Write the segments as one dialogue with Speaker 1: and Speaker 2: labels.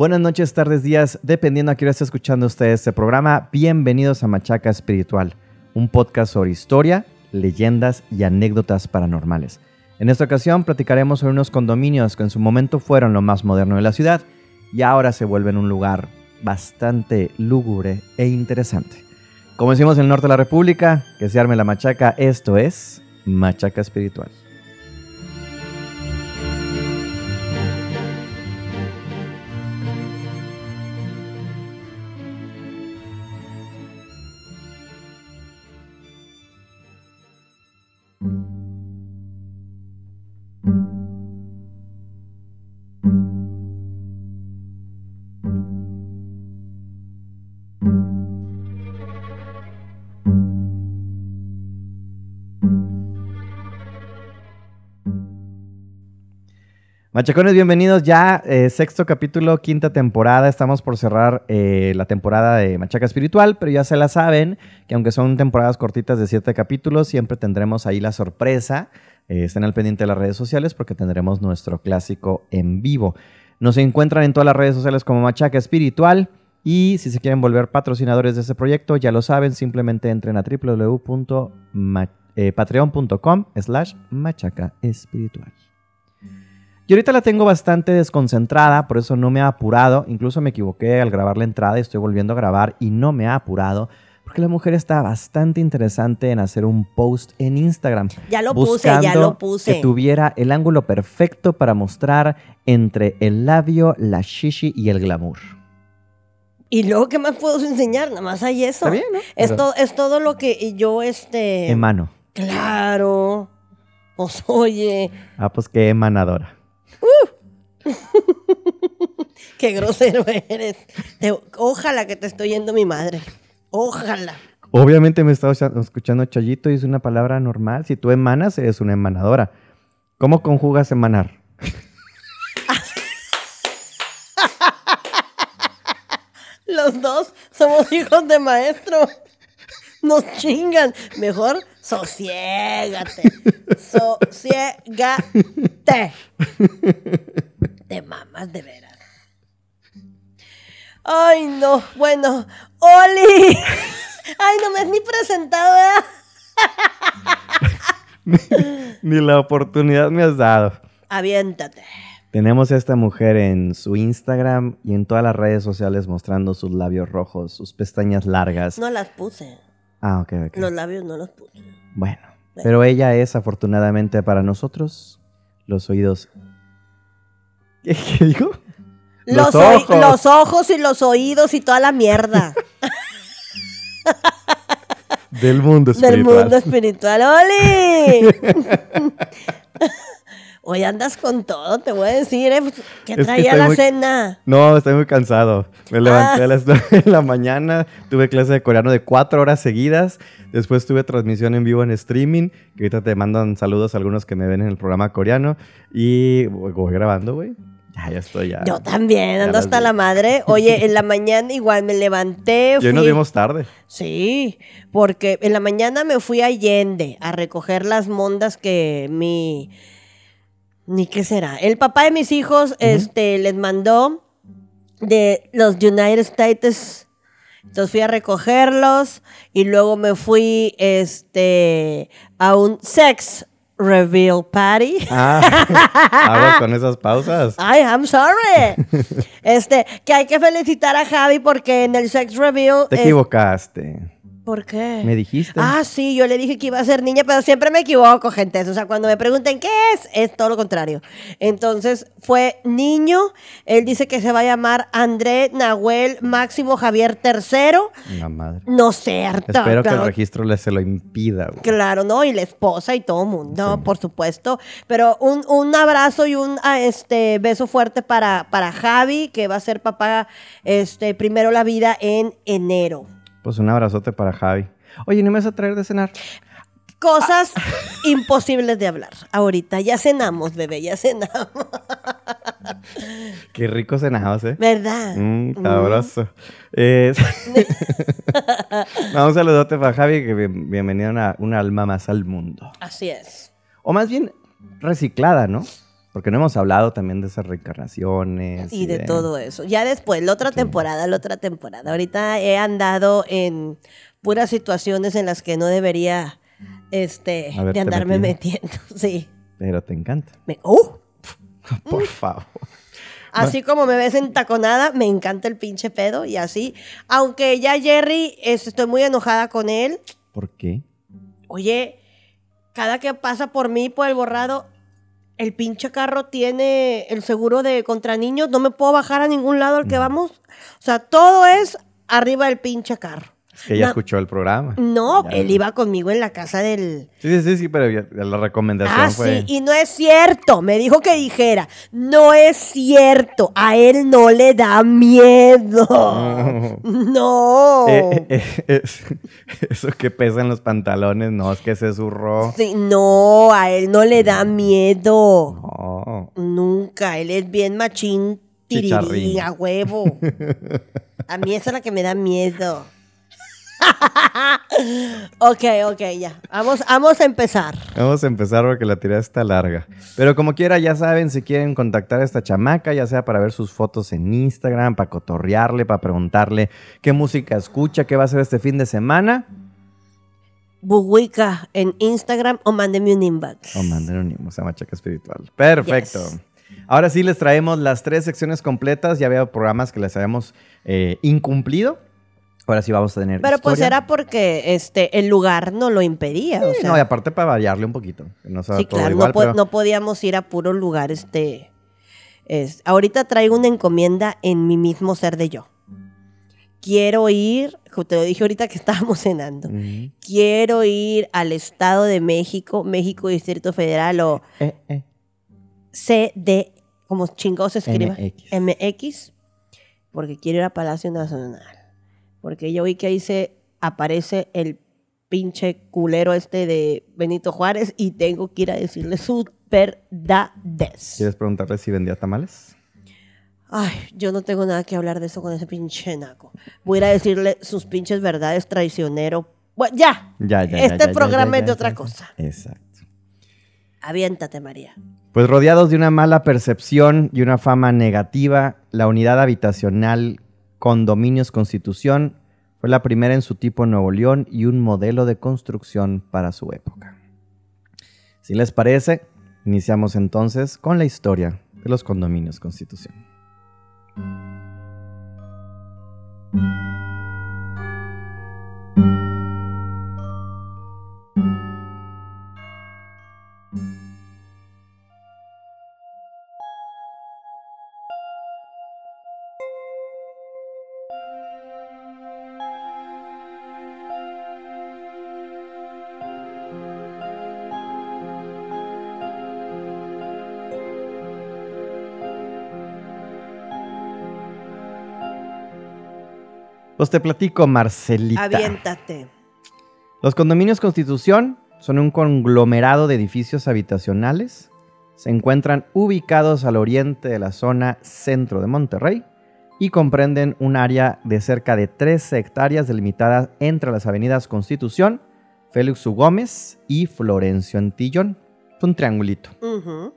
Speaker 1: Buenas noches, tardes, días, dependiendo a qué hora esté escuchando usted este programa. Bienvenidos a Machaca Espiritual, un podcast sobre historia, leyendas y anécdotas paranormales. En esta ocasión platicaremos sobre unos condominios que en su momento fueron lo más moderno de la ciudad y ahora se vuelven un lugar bastante lúgubre e interesante. Como decimos en el norte de la República, que se arme la machaca, esto es Machaca Espiritual. Machacones, bienvenidos ya, eh, sexto capítulo, quinta temporada. Estamos por cerrar eh, la temporada de Machaca Espiritual, pero ya se la saben que aunque son temporadas cortitas de siete capítulos, siempre tendremos ahí la sorpresa. Eh, estén al pendiente de las redes sociales porque tendremos nuestro clásico en vivo. Nos encuentran en todas las redes sociales como Machaca Espiritual. Y si se quieren volver patrocinadores de este proyecto, ya lo saben, simplemente entren a www.patreon.com slash machaca espiritual. Y ahorita la tengo bastante desconcentrada, por eso no me ha apurado. Incluso me equivoqué al grabar la entrada y estoy volviendo a grabar y no me ha apurado. Porque la mujer está bastante interesante en hacer un post en Instagram.
Speaker 2: Ya lo puse, ya lo puse.
Speaker 1: Que tuviera el ángulo perfecto para mostrar entre el labio, la shishi y el glamour.
Speaker 2: Y luego, ¿qué más puedo enseñar? Nada más hay eso.
Speaker 1: Está bien, ¿no?
Speaker 2: Es, to- es todo lo que yo, este...
Speaker 1: Emano.
Speaker 2: Claro. Pues oye,
Speaker 1: Ah, pues qué emanadora.
Speaker 2: qué grosero eres. Te- ojalá que te estoy yendo mi madre. Ojalá.
Speaker 1: Obviamente me estaba escuchando Chayito y es una palabra normal. Si tú emanas, eres una emanadora. ¿Cómo conjugas emanar?
Speaker 2: Los dos somos hijos de maestro. Nos chingan. Mejor sosiégate. Sosiégate. Te mamas de veras. Ay, no. Bueno. ¡Oli! Ay, no me has ni presentado, ¿verdad?
Speaker 1: Ni la oportunidad me has dado.
Speaker 2: Aviéntate.
Speaker 1: Tenemos a esta mujer en su Instagram y en todas las redes sociales mostrando sus labios rojos, sus pestañas largas.
Speaker 2: No las puse.
Speaker 1: Ah, ok, ok.
Speaker 2: Los labios no los puse.
Speaker 1: Bueno, pero ella es afortunadamente para nosotros los oídos. ¿Qué, qué dijo?
Speaker 2: Los,
Speaker 1: ojos.
Speaker 2: los ojos y los oídos y toda la mierda
Speaker 1: Del mundo
Speaker 2: del
Speaker 1: espiritual.
Speaker 2: mundo espiritual. ¡Oli! Hoy andas con todo, te voy a decir, ¿eh? ¿Qué
Speaker 1: que
Speaker 2: traía
Speaker 1: estoy
Speaker 2: la
Speaker 1: muy-
Speaker 2: cena?
Speaker 1: No, estoy muy cansado. Me levanté
Speaker 2: Ah.
Speaker 1: a las 9 de la mañana, tuve clase de coreano de cuatro horas seguidas, después tuve transmisión en vivo en streaming, que ahorita te mandan saludos a algunos que me ven en el programa coreano, y voy grabando, güey. Ya, ya estoy, ya.
Speaker 2: Yo también, ando hasta
Speaker 1: vi.
Speaker 2: la madre. Oye, en la mañana igual me levanté.
Speaker 1: Y hoy nos
Speaker 2: fui-
Speaker 1: vimos tarde.
Speaker 2: Sí, porque en la mañana me fui a Allende a recoger las mondas que mi... Ni qué será. El papá de mis hijos este, les mandó de los United States. Entonces fui a recogerlos y luego me fui este, a un sex reveal party.
Speaker 1: Ah, con esas pausas.
Speaker 2: Ay, I'm sorry. Este, que hay que felicitar a Javi porque en el sex reveal...
Speaker 1: Te
Speaker 2: es-
Speaker 1: equivocaste.
Speaker 2: ¿Por qué?
Speaker 1: Me dijiste.
Speaker 2: Ah, sí, yo le dije que iba a ser niña, pero siempre me equivoco, gente. O sea, cuando me pregunten qué es, es todo lo contrario. Entonces, fue niño. Él dice que se va a llamar André Nahuel Máximo Javier III.
Speaker 1: La madre.
Speaker 2: No sé, harta,
Speaker 1: Espero que el registro le se lo impida, güey.
Speaker 2: Claro, ¿no? Y la esposa y todo el mundo, por supuesto. Pero un, un abrazo y un ah, este, beso fuerte para, para Javi, que va a ser papá este, primero la vida en enero.
Speaker 1: Pues un abrazote para Javi. Oye, ¿no me vas a traer de cenar?
Speaker 2: Cosas imposibles de hablar. Ahorita ya cenamos, bebé, ya cenamos.
Speaker 1: Qué rico cenabas, ¿eh?
Speaker 2: ¿Verdad?
Speaker 1: Mmm, sabroso. Eh, no, un saludote para Javi, que bien- bienvenido a una, una alma más al mundo.
Speaker 2: Así es.
Speaker 1: O más bien, reciclada, ¿no? Porque no hemos hablado también de esas reencarnaciones.
Speaker 2: Y de todo eso. Ya después, la otra temporada, la otra temporada. Ahorita he andado en puras situaciones en las que no debería este, de andarme metiendo. Sí.
Speaker 1: Pero te encanta.
Speaker 2: Me- ¡Uh!
Speaker 1: Por favor.
Speaker 2: Así como me ves entaconada, me encanta el pinche pedo y así. Aunque ya Jerry, es- estoy muy enojada con él.
Speaker 1: ¿Por qué?
Speaker 2: Oye, cada que pasa por mí, por el borrado, el pinche carro tiene el seguro de contra niños. No me puedo bajar a ningún lado al que vamos. O sea, todo es arriba del pinche carro.
Speaker 1: Es que ella
Speaker 2: No.
Speaker 1: escuchó el programa.
Speaker 2: No,
Speaker 1: Ya.
Speaker 2: él iba conmigo en la casa del...
Speaker 1: Sí, sí, sí, sí, pero ya- la recomendación
Speaker 2: Ah,
Speaker 1: fue.
Speaker 2: sí, y no es cierto. Me dijo que dijera, no es cierto. A él no le da miedo. No.
Speaker 1: Eh, eh, eh, es- eso que pesa en los pantalones, no, es que se zurró.
Speaker 2: Sí, no, a él no le da miedo.
Speaker 1: No.
Speaker 2: Nunca. Él es bien machín,
Speaker 1: Chicharrín.
Speaker 2: a huevo. A mí esa es la que me da miedo. ok, ok, ya. Vamos, vamos a empezar.
Speaker 1: Vamos a empezar porque la tirada está larga. Pero como quiera, ya saben, si quieren contactar a esta chamaca, ya sea para ver sus fotos en Instagram, para cotorrearle, para preguntarle qué música escucha, qué va a hacer este fin de semana,
Speaker 2: Buguica en Instagram o mándeme un inbox.
Speaker 1: o manden un email a Machaca Espiritual. Perfecto.
Speaker 2: Yes.
Speaker 1: Ahora sí les traemos las tres secciones completas. Ya veo programas que les habíamos eh, incumplido. Ahora sí vamos a tener.
Speaker 2: Pero pues era porque este el lugar no lo impedía. o
Speaker 1: Sí,
Speaker 2: sea,
Speaker 1: no, y aparte para variarle un poquito. no
Speaker 2: sí, claro,
Speaker 1: igual,
Speaker 2: no, po-
Speaker 1: pero-
Speaker 2: no podíamos ir a puro lugar. Este, es, ahorita traigo una encomienda en mi mismo ser de yo. Quiero ir, te lo dije ahorita que estábamos cenando. Quiero ir al Estado de México, México Distrito Federal o
Speaker 1: Eh, eh.
Speaker 2: CD, como chingados se escriba.
Speaker 1: MX.
Speaker 2: MX, porque quiero ir a Palacio Nacional. Porque yo vi que ahí se aparece el pinche culero este de Benito Juárez y tengo que ir a decirle sus verdades.
Speaker 1: ¿Quieres preguntarle si vendía tamales?
Speaker 2: Ay, yo no tengo nada que hablar de eso con ese pinche naco. Voy a ir a decirle sus pinches verdades traicionero. Bueno, ya.
Speaker 1: Ya, ya,
Speaker 2: Este
Speaker 1: ya,
Speaker 2: programa
Speaker 1: ya,
Speaker 2: es de otra cosa.
Speaker 1: Exacto.
Speaker 2: Aviéntate, María.
Speaker 1: Pues rodeados de una mala percepción y una fama negativa, la unidad habitacional Condominios Constitución fue la primera en su tipo en Nuevo León y un modelo de construcción para su época. Si les parece, iniciamos entonces con la historia de los condominios Constitución. Pues te platico, Marcelita.
Speaker 2: Aviéntate.
Speaker 1: Los condominios Constitución son un conglomerado de edificios habitacionales. Se encuentran ubicados al oriente de la zona centro de Monterrey y comprenden un área de cerca de 13 hectáreas delimitada entre las avenidas Constitución, Félix U. Gómez y Florencio Antillón. Es un triangulito.
Speaker 2: Ujú.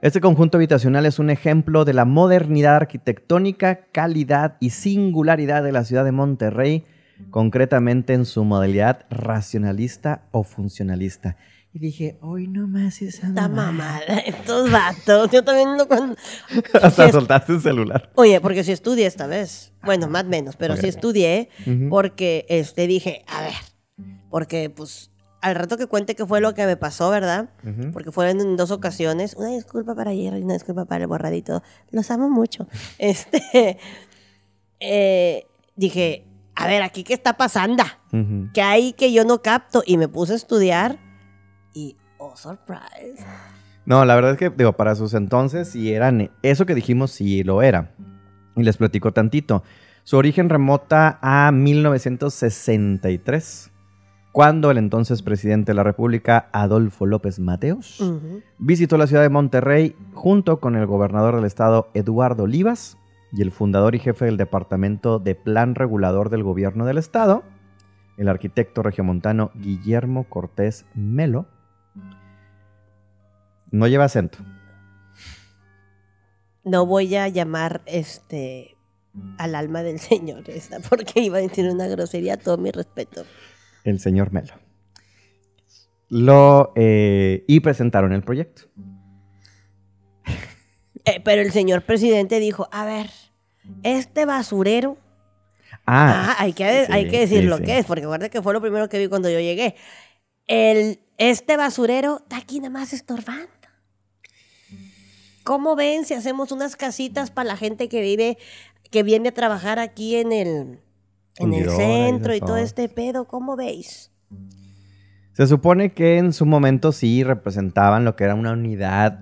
Speaker 1: Este conjunto habitacional es un ejemplo de la modernidad arquitectónica, calidad y singularidad de la ciudad de Monterrey, concretamente en su modalidad racionalista o funcionalista. Y dije, hoy no más esa
Speaker 2: Esta
Speaker 1: mamada".
Speaker 2: mamada, estos vatos. Yo también lo cuando.
Speaker 1: Hasta soltaste un celular.
Speaker 2: Oye, porque sí estudié esta vez. Bueno, más o menos, pero
Speaker 1: Ok.
Speaker 2: sí estudié porque este dije, a ver, porque pues al rato que cuente qué fue lo que me pasó, ¿verdad? Porque fueron en dos ocasiones. Una disculpa para Jerry, una disculpa para el borradito. Los amo mucho. Este, eh, dije, a ver, aquí qué está pasando,
Speaker 1: Ujú.
Speaker 2: que hay que yo no capto y me puse a estudiar y oh surprise.
Speaker 1: No, la verdad es que, digo, para sus entonces, sí eran, eso que dijimos, sí lo era. Y les platico tantito. Su origen remota a 1963, cuando el entonces presidente de la República, Adolfo López Mateos, visitó la ciudad de Monterrey junto con el gobernador del estado, Eduardo Olivas, y el fundador y jefe del Departamento de Plan Regulador del Gobierno del Estado, el arquitecto regiomontano Guillermo Cortés Melo. No lleva acento.
Speaker 2: no voy a llamar este al alma del Señor esta, porque iba a decir una grosería, todo mi respeto.
Speaker 1: El señor Melo. Lo, eh, y presentaron el proyecto.
Speaker 2: Eh, pero el señor presidente dijo, a ver, este basurero,
Speaker 1: Ah,
Speaker 2: ah, hay, que, hay que decir
Speaker 1: sí,
Speaker 2: lo
Speaker 1: sí.
Speaker 2: que es, porque acuérdate que fue lo primero que vi cuando yo llegué. El, este basurero está aquí nada más estorbando. ¿Cómo ven si hacemos unas casitas para la gente que vive, que viene a trabajar aquí en el, en el centro y todo este pedo? ¿Cómo veis?
Speaker 1: Se supone que en su momento sí representaban lo que era una unidad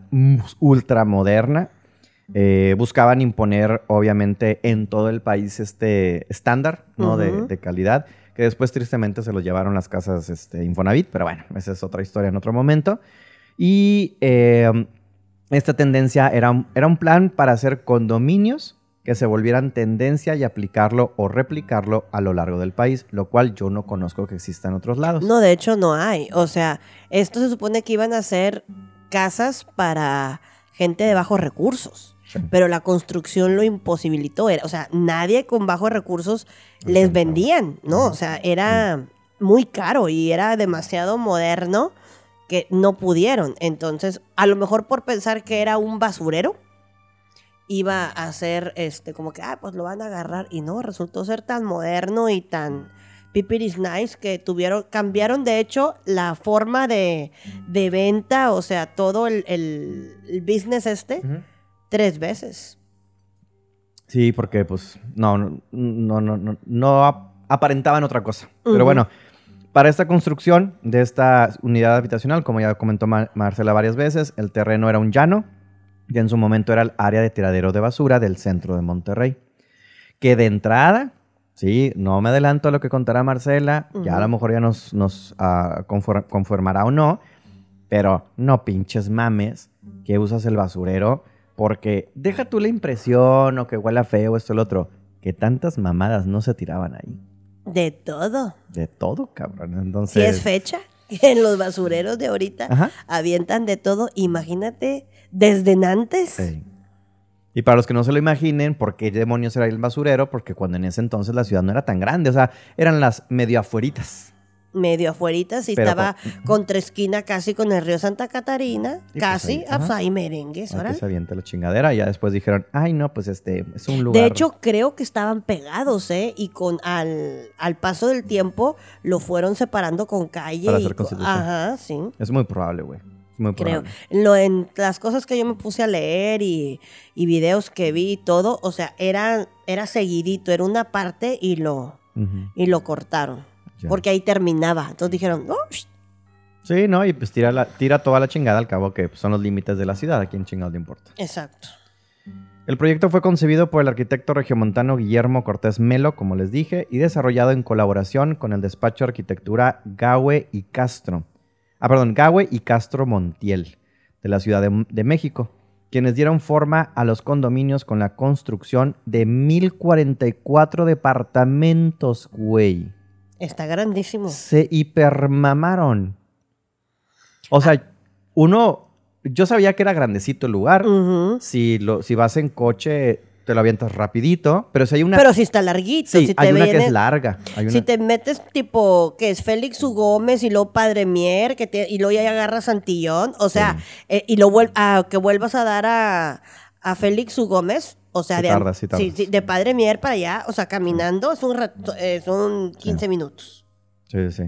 Speaker 1: ultramoderna. Eh, buscaban imponer, obviamente, en todo el país este estándar ¿no? de, calidad, que después tristemente se los llevaron las casas este, Infonavit, pero bueno, esa es otra historia en otro momento. Y eh, esta tendencia era, era un plan para hacer condominios que se volvieran tendencia y aplicarlo o replicarlo a lo largo del país, lo cual yo no conozco que exista en otros lados.
Speaker 2: No, de hecho no hay. O sea, esto se supone que iban a ser casas para gente de bajos recursos.
Speaker 1: Sí.
Speaker 2: Pero la construcción lo imposibilitó. Era, o sea, nadie con bajos recursos les vendían, ¿no? O sea, era muy caro y era demasiado moderno que no pudieron. Entonces, a lo mejor por pensar que era un basurero, iba a ser este, como que, ah, pues lo van a agarrar. Y no, resultó ser tan moderno y tan pipiris nice que tuvieron, cambiaron de hecho la forma de, de venta, o sea, todo el, el- el business este, tres veces.
Speaker 1: Sí, porque pues no, no, no, no, no, no ap- aparentaban otra cosa. Pero bueno, para esta construcción de esta unidad habitacional, como ya comentó Ma- Marcela varias veces, el terreno era un llano, que en su momento era el área de tiradero de basura del centro de Monterrey. Que de entrada, sí, no me adelanto a lo que contará Marcela, ya a lo mejor ya nos, nos ah, confor- conformará o no, pero no pinches mames que usas el basurero porque deja tú la impresión o que huela feo esto lo otro, que tantas mamadas no se tiraban ahí.
Speaker 2: De todo.
Speaker 1: De todo, cabrón.
Speaker 2: Si
Speaker 1: Entonces,
Speaker 2: es fecha, en los basureros de ahorita
Speaker 1: Ajá.
Speaker 2: avientan de todo. Imagínate, desde antes.
Speaker 1: Sí. Y para los que no se lo imaginen, ¿por qué demonios era el basurero? Porque cuando en ese entonces la ciudad no era tan grande, o sea, eran las medio afueritas.
Speaker 2: medio afueritas y
Speaker 1: Pero
Speaker 2: estaba contra esquina casi con el río Santa Catarina,
Speaker 1: pues
Speaker 2: casi,
Speaker 1: ahí,
Speaker 2: ah, pues ahí merengues, órale.
Speaker 1: se aviente la chingadera. Y ya después dijeron, ay, no, pues este, es un lugar.
Speaker 2: De hecho, creo que estaban pegados, ¿eh? Y con al, al paso del tiempo lo fueron separando con calle.
Speaker 1: Para
Speaker 2: y
Speaker 1: hacer.
Speaker 2: Ajá, sí.
Speaker 1: es muy probable, güey. Muy
Speaker 2: Creo. Lo, en las cosas que yo me puse a leer y, y videos que vi y todo, o sea, era, era seguidito, era una parte y lo, y lo cortaron.
Speaker 1: ya.
Speaker 2: Porque ahí terminaba. Entonces dijeron, "Oh,
Speaker 1: Sí, ¿no? Y pues tira, la, tira toda la chingada al cabo que pues, son los límites de la ciudad. ¿A quién chingado le importa?
Speaker 2: exacto.
Speaker 1: El proyecto fue concebido por el arquitecto regiomontano Guillermo Cortés Melo, como les dije, y desarrollado en colaboración con el despacho de arquitectura Gaue y Castro. Ah, perdón, Gaue y Castro Montiel, de la Ciudad de, de México, quienes dieron forma a los condominios con la construcción de 1044 departamentos, güey.
Speaker 2: Está grandísimo.
Speaker 1: Se hipermamaron. O sea, uno, yo sabía que era grandecito el lugar. Si, lo, si vas en coche, te lo avientas rapidito. Pero si hay una...
Speaker 2: Pero si está larguito.
Speaker 1: sí,
Speaker 2: si te
Speaker 1: hay una que es larga. Hay una-
Speaker 2: Si te metes tipo que es Félix U. Gómez y luego Padre Mier, que te- y luego ya agarras Santillón, o sea, eh, y lo vuel- a que vuelvas a dar a, a Félix U. Gómez, o sea,
Speaker 1: Sí
Speaker 2: de,
Speaker 1: sí
Speaker 2: Padre Mier para allá, o sea, caminando es un rato- eh, son 15 minutos.
Speaker 1: Sí, sí.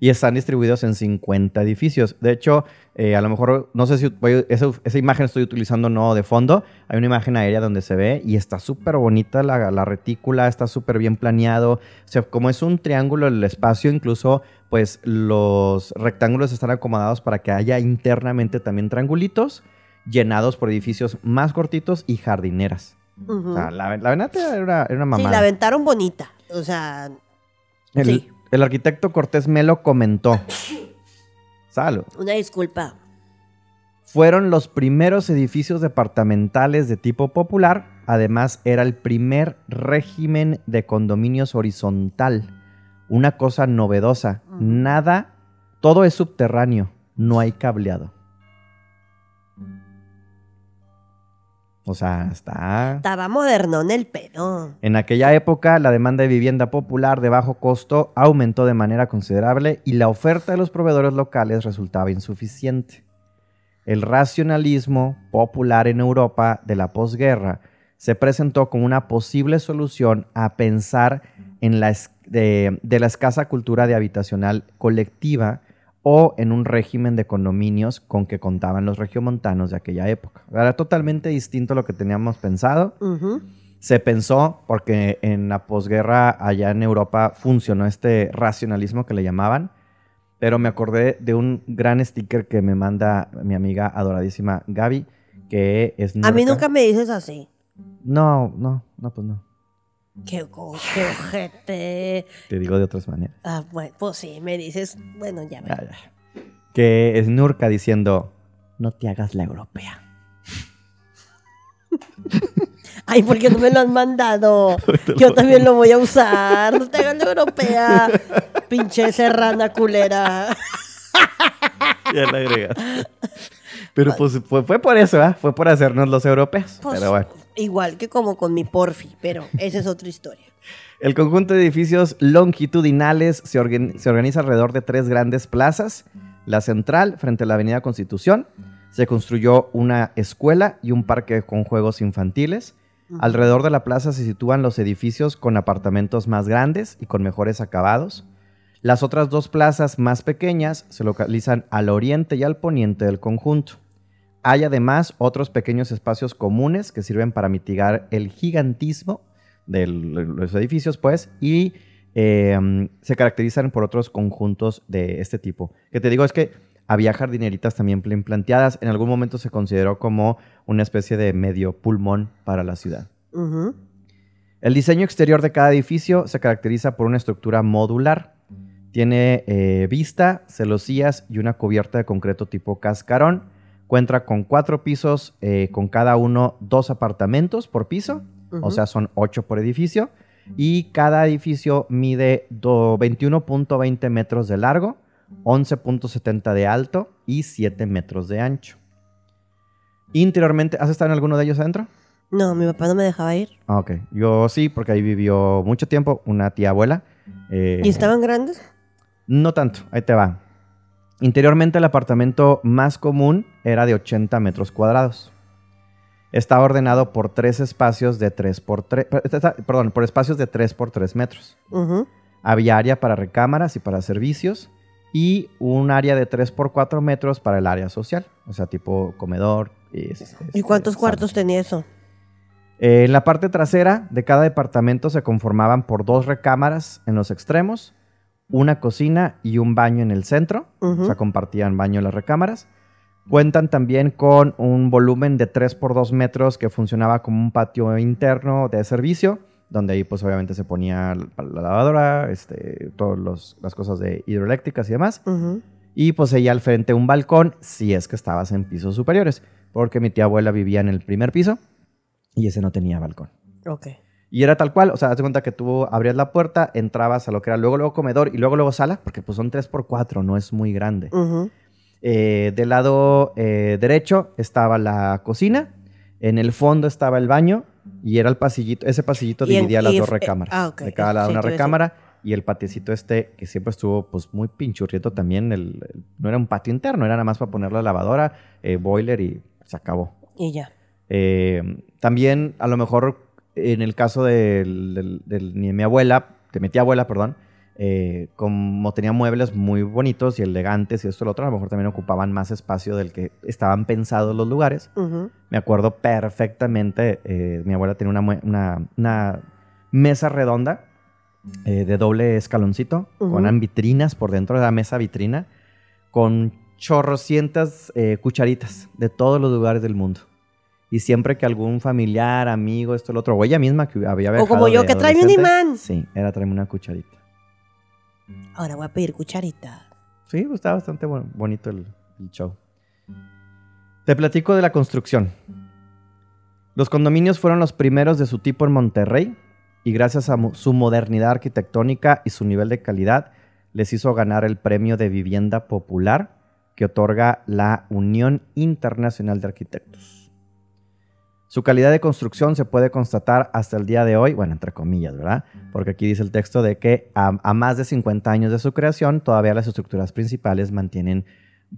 Speaker 1: Y están distribuidos en 50 edificios. De hecho, eh, a lo mejor, no sé si voy- esa, esa imagen estoy utilizando no de fondo. Hay una imagen aérea donde se ve y está súper bonita la, la retícula, está súper bien planeado. O sea, como es un triángulo el espacio, incluso pues los rectángulos están acomodados para que haya internamente también triangulitos llenados por edificios más cortitos y jardineras.
Speaker 2: Ujú.
Speaker 1: O sea, la, la verdad era una, era una
Speaker 2: sí,
Speaker 1: mamada.
Speaker 2: la aventaron bonita, o sea,
Speaker 1: el,
Speaker 2: sí.
Speaker 1: El arquitecto Cortés Melo comentó. Salud.
Speaker 2: una disculpa.
Speaker 1: Fueron los primeros edificios departamentales de tipo popular. Además, era el primer régimen de condominios horizontal. Una cosa novedosa. Nada, todo es subterráneo. No hay cableado. O sea, está...
Speaker 2: Estaba modernón el pedo.
Speaker 1: En aquella época, la demanda de vivienda popular de bajo costo aumentó de manera considerable y la oferta de los proveedores locales resultaba insuficiente. El racionalismo popular en Europa de la posguerra se presentó como una posible solución a pensar en la, de, de la escasa cultura de habitacional colectiva o en un régimen de condominios con que contaban los regiomontanos de aquella época. Era totalmente distinto a lo que teníamos pensado. Se pensó, porque en la posguerra allá en Europa funcionó este racionalismo que le llamaban, pero me acordé de un gran sticker que me manda mi amiga adoradísima Gaby, que es...
Speaker 2: A mí nunca me dices así.
Speaker 1: No, no, no, pues no.
Speaker 2: Qué, go- qué ojete.
Speaker 1: Te digo de otras maneras.
Speaker 2: Ah, bueno, pues sí, me dices, bueno, ya ve.
Speaker 1: Que es Nurka diciendo, no te hagas la europea.
Speaker 2: Ay, ¿por qué no me lo han mandado? Yo también lo voy a usar. No te hagas la europea. Pinche serrana culera.
Speaker 1: Ya la agregas. Pero pues fue, fue por eso, ¿ah? Fue por hacernos los europeos.
Speaker 2: Pues,
Speaker 1: Pero bueno.
Speaker 2: Igual que como con mi porfi, pero esa es otra historia.
Speaker 1: El conjunto de edificios longitudinales se, organ- se organiza alrededor de tres grandes plazas. La central, frente a la Avenida Constitución, se construyó una escuela y un parque con juegos infantiles. Alrededor de la plaza se sitúan los edificios con apartamentos más grandes y con mejores acabados. Las otras dos plazas más pequeñas se localizan al oriente y al poniente del conjunto. Hay además otros pequeños espacios comunes que sirven para mitigar el gigantismo de los edificios, pues, y eh, se caracterizan por otros conjuntos de este tipo. Que te digo es que había jardineritas también planteadas. En algún momento se consideró como una especie de medio pulmón para la ciudad. El diseño exterior de cada edificio se caracteriza por una estructura modular. Tiene eh, vista, celosías y una cubierta de concreto tipo cascarón. Cuenta con cuatro pisos, eh, con cada uno dos apartamentos por piso, o sea, son ocho por edificio. Y cada edificio mide do- 21.20 metros de largo, 11.70 de alto y 7 metros de ancho. Interiormente, ¿has estado en alguno de ellos adentro?
Speaker 2: No, mi papá no me dejaba ir.
Speaker 1: Ah, ok. Yo sí, porque ahí vivió mucho tiempo una tía abuela. Eh,
Speaker 2: ¿Y estaban grandes?
Speaker 1: No tanto, ahí te va. Interiormente el apartamento más común era de 80 metros cuadrados. Estaba ordenado por tres espacios de 3 por 3, perdón, por espacios de 3 por 3 metros.
Speaker 2: Ujú.
Speaker 1: Había área para recámaras y para servicios y un área de 3 por 4 metros para el área social, o sea, tipo comedor. Y,
Speaker 2: ¿Y
Speaker 1: este,
Speaker 2: cuántos
Speaker 1: sala.
Speaker 2: cuartos tenía eso?
Speaker 1: Eh, en la parte trasera de cada departamento se conformaban por dos recámaras en los extremos, una cocina y un baño en el centro.
Speaker 2: Ujú.
Speaker 1: O sea, compartían baño las recámaras. Cuentan también con un volumen de 3 por 2 metros que funcionaba como un patio interno de servicio, donde ahí pues obviamente se ponía la, la lavadora, este, todas las cosas de hidroeléctricas y demás. Y poseía al frente un balcón si es que estabas en pisos superiores, porque mi tía abuela vivía en el primer piso y ese no tenía balcón.
Speaker 2: Ok.
Speaker 1: Y era tal cual, o sea, haz de cuenta que tú abrías la puerta, entrabas a lo que era luego, luego comedor y luego, luego sala, porque pues son 3 por 4 no es muy grande. Eh, del lado eh, derecho estaba la cocina, en el fondo estaba el baño y era el pasillito, ese pasillito
Speaker 2: en-
Speaker 1: dividía las dos
Speaker 2: eh,
Speaker 1: recámaras.
Speaker 2: ah, ok,
Speaker 1: De cada lado
Speaker 2: sí,
Speaker 1: una recámara y el patiecito este que siempre estuvo pues muy pinchurrieto también, el, el- no era un patio interno, era nada más para poner la lavadora, boiler y se acabó.
Speaker 2: Y ya.
Speaker 1: También, a lo mejor, en el caso de mi abuela, de mi tía abuela, perdón, eh, como tenía muebles muy bonitos y elegantes y esto y lo otro, a lo mejor también ocupaban más espacio del que estaban pensados los lugares. Me acuerdo perfectamente, eh, mi abuela tenía una, mue- una- una mesa redonda eh, de doble escaloncito,
Speaker 2: Ujú.
Speaker 1: con vitrinas por dentro de la mesa vitrina, con chorrocientas cucharitas de todos los lugares del mundo. Y siempre que algún familiar, amigo, esto, lo otro, o ella misma que había viajado
Speaker 2: como yo,
Speaker 1: de
Speaker 2: que tráeme un imán.
Speaker 1: Sí, era tráeme una cucharita.
Speaker 2: Ahora voy a pedir cucharita.
Speaker 1: Sí, pues, está bastante bon- bonito el, el show. Te platico de la construcción. Los condominios fueron los primeros de su tipo en Monterrey y gracias a su modernidad arquitectónica y su nivel de calidad les hizo ganar el premio de vivienda popular que otorga la Unión Internacional de Arquitectos. Su calidad de construcción se puede constatar hasta el día de hoy, bueno, entre comillas, ¿verdad? Porque aquí dice el texto de que a, a más de 50 años de su creación, todavía las estructuras principales mantienen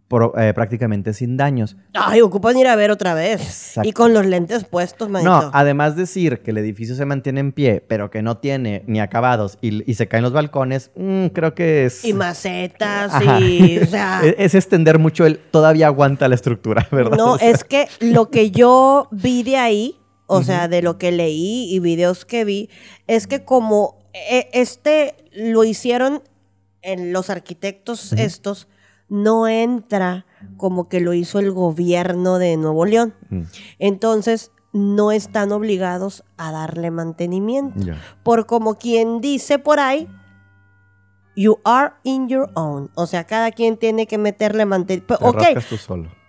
Speaker 1: pro- eh, prácticamente sin daños.
Speaker 2: Ay, ocupan ir a ver otra vez.
Speaker 1: Exacto.
Speaker 2: Y con los lentes puestos, manito.
Speaker 1: No, además decir que el edificio se mantiene en pie, pero que no tiene ni acabados y, y se caen los balcones, mm, creo que es...
Speaker 2: Y macetas
Speaker 1: Ajá.
Speaker 2: y, o sea...
Speaker 1: es, es extender mucho el todavía aguanta la estructura, ¿verdad?
Speaker 2: No,
Speaker 1: O sea,
Speaker 2: es que lo que yo vi de ahí, o sea, de lo que leí y videos que vi, es que como eh, este lo hicieron en los arquitectos estos, no entra como que lo hizo el gobierno de Nuevo León.
Speaker 1: Mm,
Speaker 2: Entonces, no están obligados a darle mantenimiento. Por como quien dice por ahí, you are in your own. O sea, cada quien tiene que meterle mantenimiento.
Speaker 1: Te
Speaker 2: Ok,
Speaker 1: tú solo.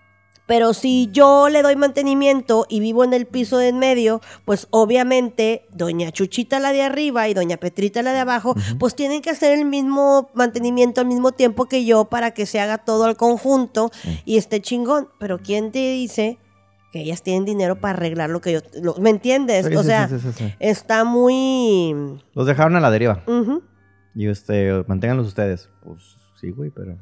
Speaker 2: Pero si yo le doy mantenimiento y vivo en el piso de en medio, pues obviamente doña Chuchita la de arriba y doña Petrita la de abajo, pues tienen que hacer el mismo mantenimiento al mismo tiempo que yo para que se haga todo al conjunto y esté chingón. Pero ¿quién te dice que ellas tienen dinero para arreglar lo que yo... lo- ¿Me entiendes?
Speaker 1: Sí,
Speaker 2: o
Speaker 1: sí,
Speaker 2: sea,
Speaker 1: sí,
Speaker 2: está muy...
Speaker 1: Los dejaron a la deriva. Y este, manténganlos ustedes. Pues sí, güey, pero...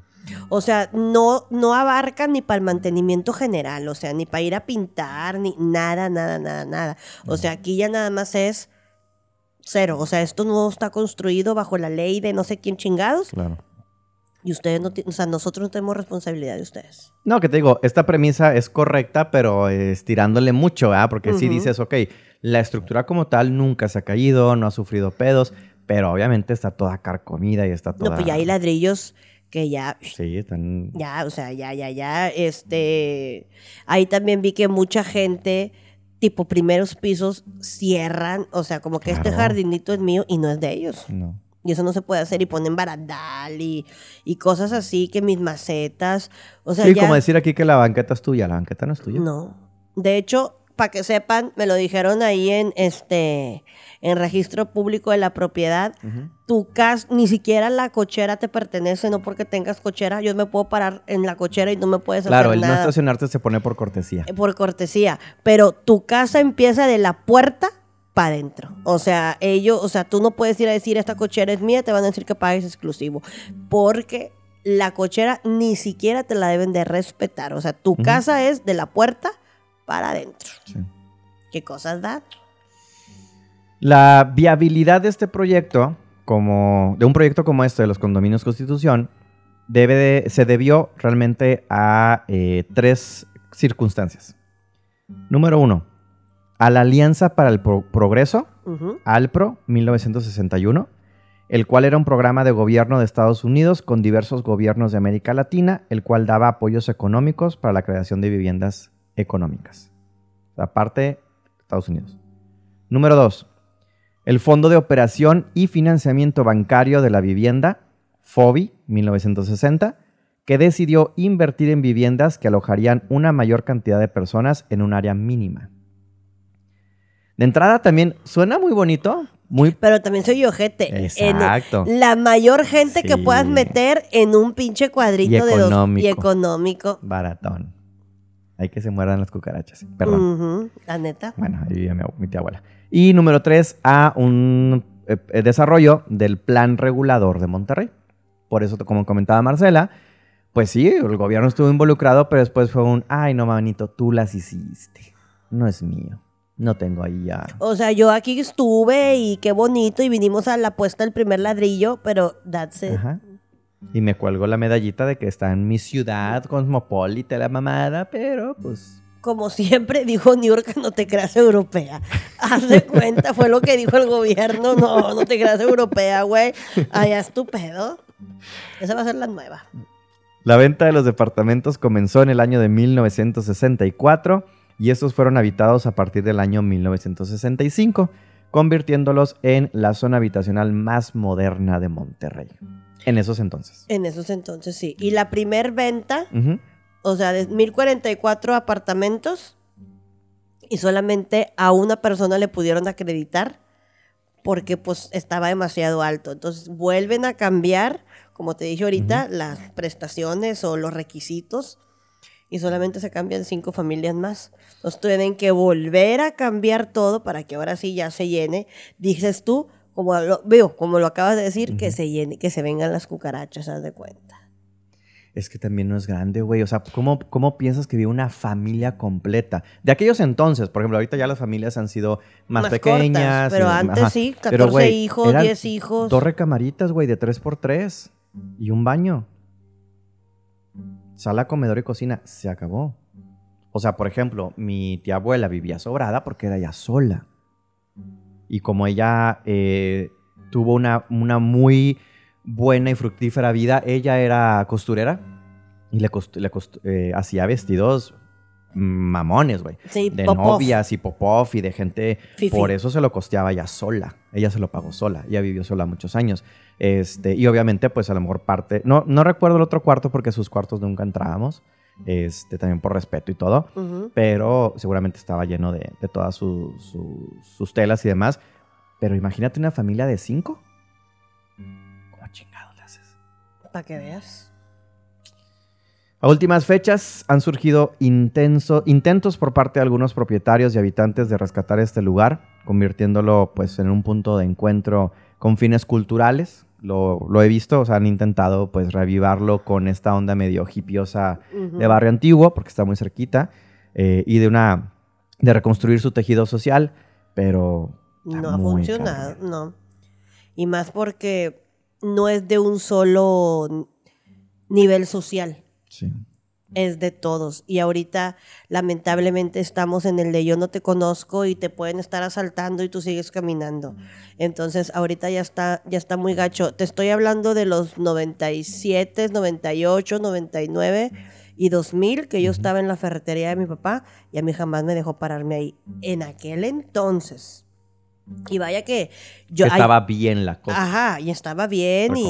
Speaker 2: O sea, no, no abarca ni para el mantenimiento general, o sea, ni para ir a pintar, ni nada, nada, nada, nada. O sea, aquí ya nada más es cero. O sea, esto no está construido bajo la ley de no sé quién chingados.
Speaker 1: Claro.
Speaker 2: Y ustedes no tienen, o sea, nosotros no tenemos responsabilidad de ustedes.
Speaker 1: No, que te digo, esta premisa es correcta, pero estirándole mucho, ¿ah? Porque si
Speaker 2: Ujú.
Speaker 1: dices, ok, la estructura como tal nunca se ha caído, no ha sufrido pedos, pero obviamente está toda carcomida y está toda...
Speaker 2: No, pues ya hay ladrillos que ya,
Speaker 1: Sí, están...
Speaker 2: ya, o sea, ya, ya, ya, este, ahí también vi que mucha gente, tipo primeros pisos, cierran, o sea, como que este jardinito es mío y no es de ellos.
Speaker 1: No.
Speaker 2: Y eso no se puede hacer y ponen barandal y, y cosas así que mis macetas, o sea,
Speaker 1: sí,
Speaker 2: ya
Speaker 1: como decir aquí que la banqueta es tuya, la banqueta no es tuya.
Speaker 2: no. De hecho, para que sepan, me lo dijeron ahí en este en registro público de la propiedad. Tu casa, ni siquiera la cochera te pertenece, no porque tengas cochera, yo me puedo parar en la cochera y no me puedes
Speaker 1: Claro,
Speaker 2: hacer
Speaker 1: el no
Speaker 2: nada
Speaker 1: estacionarte se pone por cortesía.
Speaker 2: eh, por cortesía, pero tu casa empieza de la puerta para adentro. O sea, ellos, o sea, tú no puedes ir a decir esta cochera es mía, te van a decir que pagues exclusivo, porque la cochera ni siquiera te la deben de respetar. O sea, tu casa es de la puerta para adentro.
Speaker 1: Sí.
Speaker 2: ¿Qué cosas da?
Speaker 1: La viabilidad de este proyecto, como de un proyecto como este de los condominios Constitución, debe de- se debió realmente a eh, tres circunstancias. Número uno, a la Alianza para el Pro- Progreso,
Speaker 2: Ujú.
Speaker 1: ALPRO 1961, el cual era un programa de gobierno de Estados Unidos con diversos gobiernos de América Latina, el cual daba apoyos económicos para la creación de viviendas económicas. Aparte, Estados Unidos. Número 2. El Fondo de Operación y Financiamiento Bancario de la Vivienda, FOBI 1960, que decidió invertir en viviendas que alojarían una mayor cantidad de personas en un área mínima. De entrada también suena muy bonito, muy
Speaker 2: Pero también soy ojete. En-
Speaker 1: Exacto.
Speaker 2: la mayor gente que puedas meter en un pinche cuadrito
Speaker 1: Y
Speaker 2: de dos y económico.
Speaker 1: baratón. Hay que se mueran las cucarachas. Perdón.
Speaker 2: Ujú, La neta.
Speaker 1: Bueno, ahí vivía mi, mi tía abuela. Y número tres, a un eh, eh, desarrollo del plan regulador de Monterrey. Por eso, como comentaba Marcela, pues sí, el gobierno estuvo involucrado, pero después fue un, ay, no, manito, tú las hiciste. No es mío. No tengo ahí ya.
Speaker 2: O sea, yo aquí estuve y qué bonito y vinimos a la puesta del primer ladrillo, pero that's it.
Speaker 1: Ajá. Y me cuelgo la medallita de que está en mi ciudad, cosmopolita, la mamada, pero pues
Speaker 2: Como siempre dijo New York, no te creas europea. Haz de cuenta, fue lo que dijo el gobierno. No, no te creas europea, güey. Allá es tu pedo. Esa va a ser la nueva.
Speaker 1: La venta de los departamentos comenzó en el año de 1964 y estos fueron habitados a partir del año 1965, convirtiéndolos en la zona habitacional más moderna de Monterrey. En esos entonces.
Speaker 2: En esos entonces sí. Y la primer venta,
Speaker 1: Ujú.
Speaker 2: o sea, de 1044 apartamentos y solamente a una persona le pudieron acreditar porque pues estaba demasiado alto. Entonces vuelven a cambiar, como te dije ahorita, las prestaciones o los requisitos y solamente se cambian cinco familias más. Entonces tienen que volver a cambiar todo para que ahora sí ya se llene. Dices tú, como lo, veo, como lo acabas de decir, que se llene, que se vengan las cucarachas, haz de cuenta.
Speaker 1: Es que también no es grande, güey. O sea, ¿cómo, ¿cómo piensas que vive una familia completa? De aquellos entonces, por ejemplo, ahorita ya las familias han sido más,
Speaker 2: Más
Speaker 1: pequeñas.
Speaker 2: cortas, pero
Speaker 1: y-
Speaker 2: antes
Speaker 1: ajá.
Speaker 2: sí,
Speaker 1: Pero,
Speaker 2: 14
Speaker 1: güey,
Speaker 2: hijos,
Speaker 1: eran
Speaker 2: 10 hijos.
Speaker 1: Dos recamaritas, güey, de 3 por 3 y un baño. Sala, comedor y cocina. Se acabó. O sea, por ejemplo, mi tía abuela vivía sobrada porque era ella sola. Y como ella eh, tuvo una, una muy buena y fructífera vida, ella era costurera y le, cost- le cost- eh, hacía vestidos mamones, güey.
Speaker 2: Sí,
Speaker 1: De
Speaker 2: Popov.
Speaker 1: novias y popov y de gente.
Speaker 2: Fifi.
Speaker 1: Por eso se lo costeaba ella sola. Ella se lo pagó sola. Ella vivió sola muchos años. Este, y obviamente, pues a lo mejor parte. No, no recuerdo el otro cuarto porque sus cuartos nunca entrábamos. Este, también por respeto y todo. Pero seguramente estaba lleno de, de todas su- su- sus telas y demás. Pero imagínate una familia de cinco. ¿Cómo chingado le haces?
Speaker 2: Para que veas.
Speaker 1: A últimas fechas han surgido intenso- intentos por parte de algunos propietarios y habitantes de rescatar este lugar, convirtiéndolo pues en un punto de encuentro con fines culturales. Lo, lo he visto, o sea, han intentado pues reavivarlo con esta onda medio hipiosa de barrio antiguo, porque está muy cerquita, eh, y de una de reconstruir su tejido social, pero
Speaker 2: No ha funcionado, no. Y más porque no es de un solo nivel social,
Speaker 1: Sí.
Speaker 2: Es de todos. Y ahorita, lamentablemente, estamos en el de yo no te conozco y te pueden estar asaltando y tú sigues caminando. Entonces, ahorita ya está, ya está muy gacho. Te estoy hablando de los 97, 98, 99 y 2000, que yo estaba en la ferretería de mi papá y a mí jamás me dejó pararme ahí. En aquel entonces. Y vaya que yo... ay,
Speaker 1: Estaba bien la cosa.
Speaker 2: Ajá, y estaba bien y,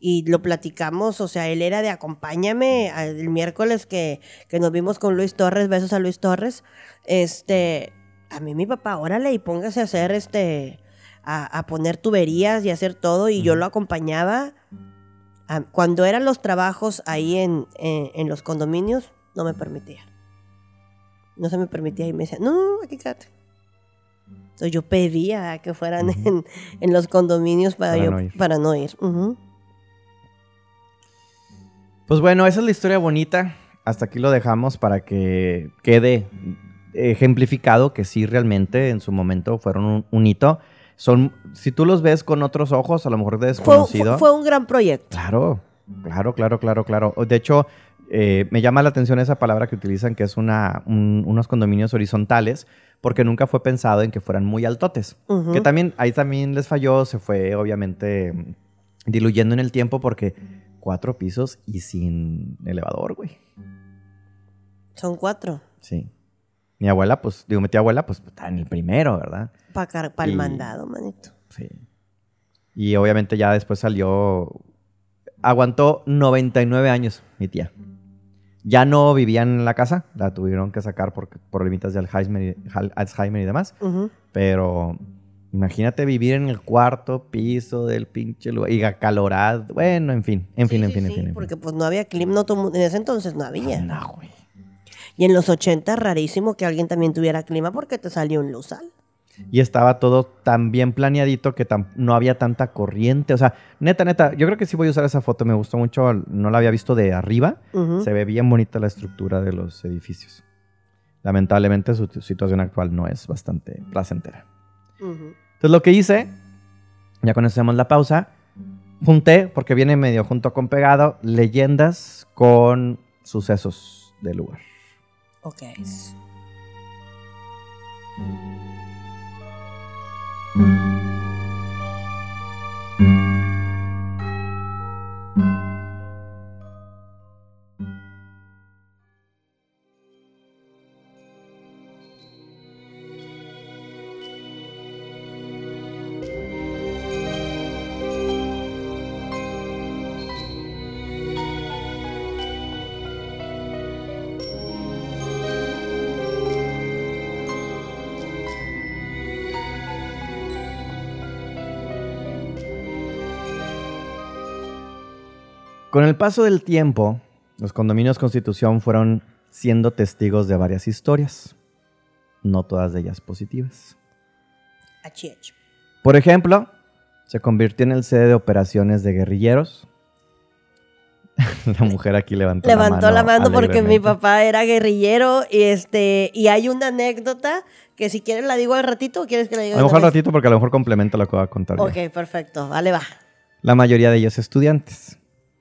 Speaker 2: y lo platicamos, o sea, él era de acompáñame el miércoles que, que nos vimos con Luis Torres, besos a Luis Torres, este, a mí mi papá, órale y póngase a hacer este, a, a poner tuberías y hacer todo y yo lo acompañaba. A- cuando eran los trabajos ahí en, en, en los condominios, no me permitía. No se me permitía y me decía, no, no, aquí quédate. Entonces yo pedía que fueran en, en los condominios para,
Speaker 1: Para
Speaker 2: yo,
Speaker 1: no ir.
Speaker 2: para no ir. Ujú.
Speaker 1: Pues bueno, esa es la historia bonita. Hasta aquí lo dejamos para que quede ejemplificado que sí realmente en su momento fueron un, un hito. Son, si tú los ves con otros ojos, a lo mejor de
Speaker 2: Fue,
Speaker 1: desconocido.
Speaker 2: fue- fue un gran proyecto.
Speaker 1: Claro, claro, claro, claro, claro. De hecho, eh, me llama la atención esa palabra que utilizan, que es una, un- unos condominios horizontales, porque nunca fue pensado en que fueran muy altotes. Que también, ahí también les falló, se fue obviamente diluyendo en el tiempo porque cuatro pisos y sin elevador, güey.
Speaker 2: Son cuatro.
Speaker 1: Sí. Mi abuela, pues, digo, mi tía abuela, pues, está en el primero, ¿verdad?
Speaker 2: Para el
Speaker 1: Y-
Speaker 2: mandado, manito.
Speaker 1: Sí. Y obviamente ya después salió. Aguantó 99 años, mi tía. Ya no vivía en la casa, la tuvieron que sacar por, límites de Alzheimer y, Al- Alzheimer y demás. Pero imagínate vivir en el cuarto piso del pinche lugar y acalorado. Bueno, en fin, en fin,
Speaker 2: Sí,
Speaker 1: en
Speaker 2: sí,
Speaker 1: fin, en
Speaker 2: sí,
Speaker 1: fin. en fin.
Speaker 2: Porque pues no había clima, no en ese entonces no había.
Speaker 1: No, güey.
Speaker 2: Y en los 80 rarísimo que alguien también tuviera clima porque te salió un luzal.
Speaker 1: Y estaba todo tan bien planeadito que no había tanta corriente. O sea, neta, neta, yo creo que sí voy a usar esa foto. Me gustó mucho. No la había visto de arriba. Se ve bien bonita la estructura de los edificios. Lamentablemente su tu- situación actual no es bastante placentera. Entonces lo que hice, ya conocemos la pausa, junté, porque viene medio junto con pegado, leyendas con sucesos del lugar.
Speaker 2: Ok.
Speaker 1: Música Con el paso del tiempo, los condominios Constitución fueron siendo testigos de varias historias, no todas de ellas positivas. Por ejemplo, se convirtió en el sede de operaciones de guerrilleros. la mujer aquí levantó,
Speaker 2: Levantó la mano, porque mi papá era guerrillero y este y hay una anécdota que si quieres la digo al ratito o quieres que la diga
Speaker 1: A lo mejor al ratito porque a lo mejor complementa lo que voy a contar.
Speaker 2: Ok, perfecto. Vale, va.
Speaker 1: La mayoría de ellos estudiantes.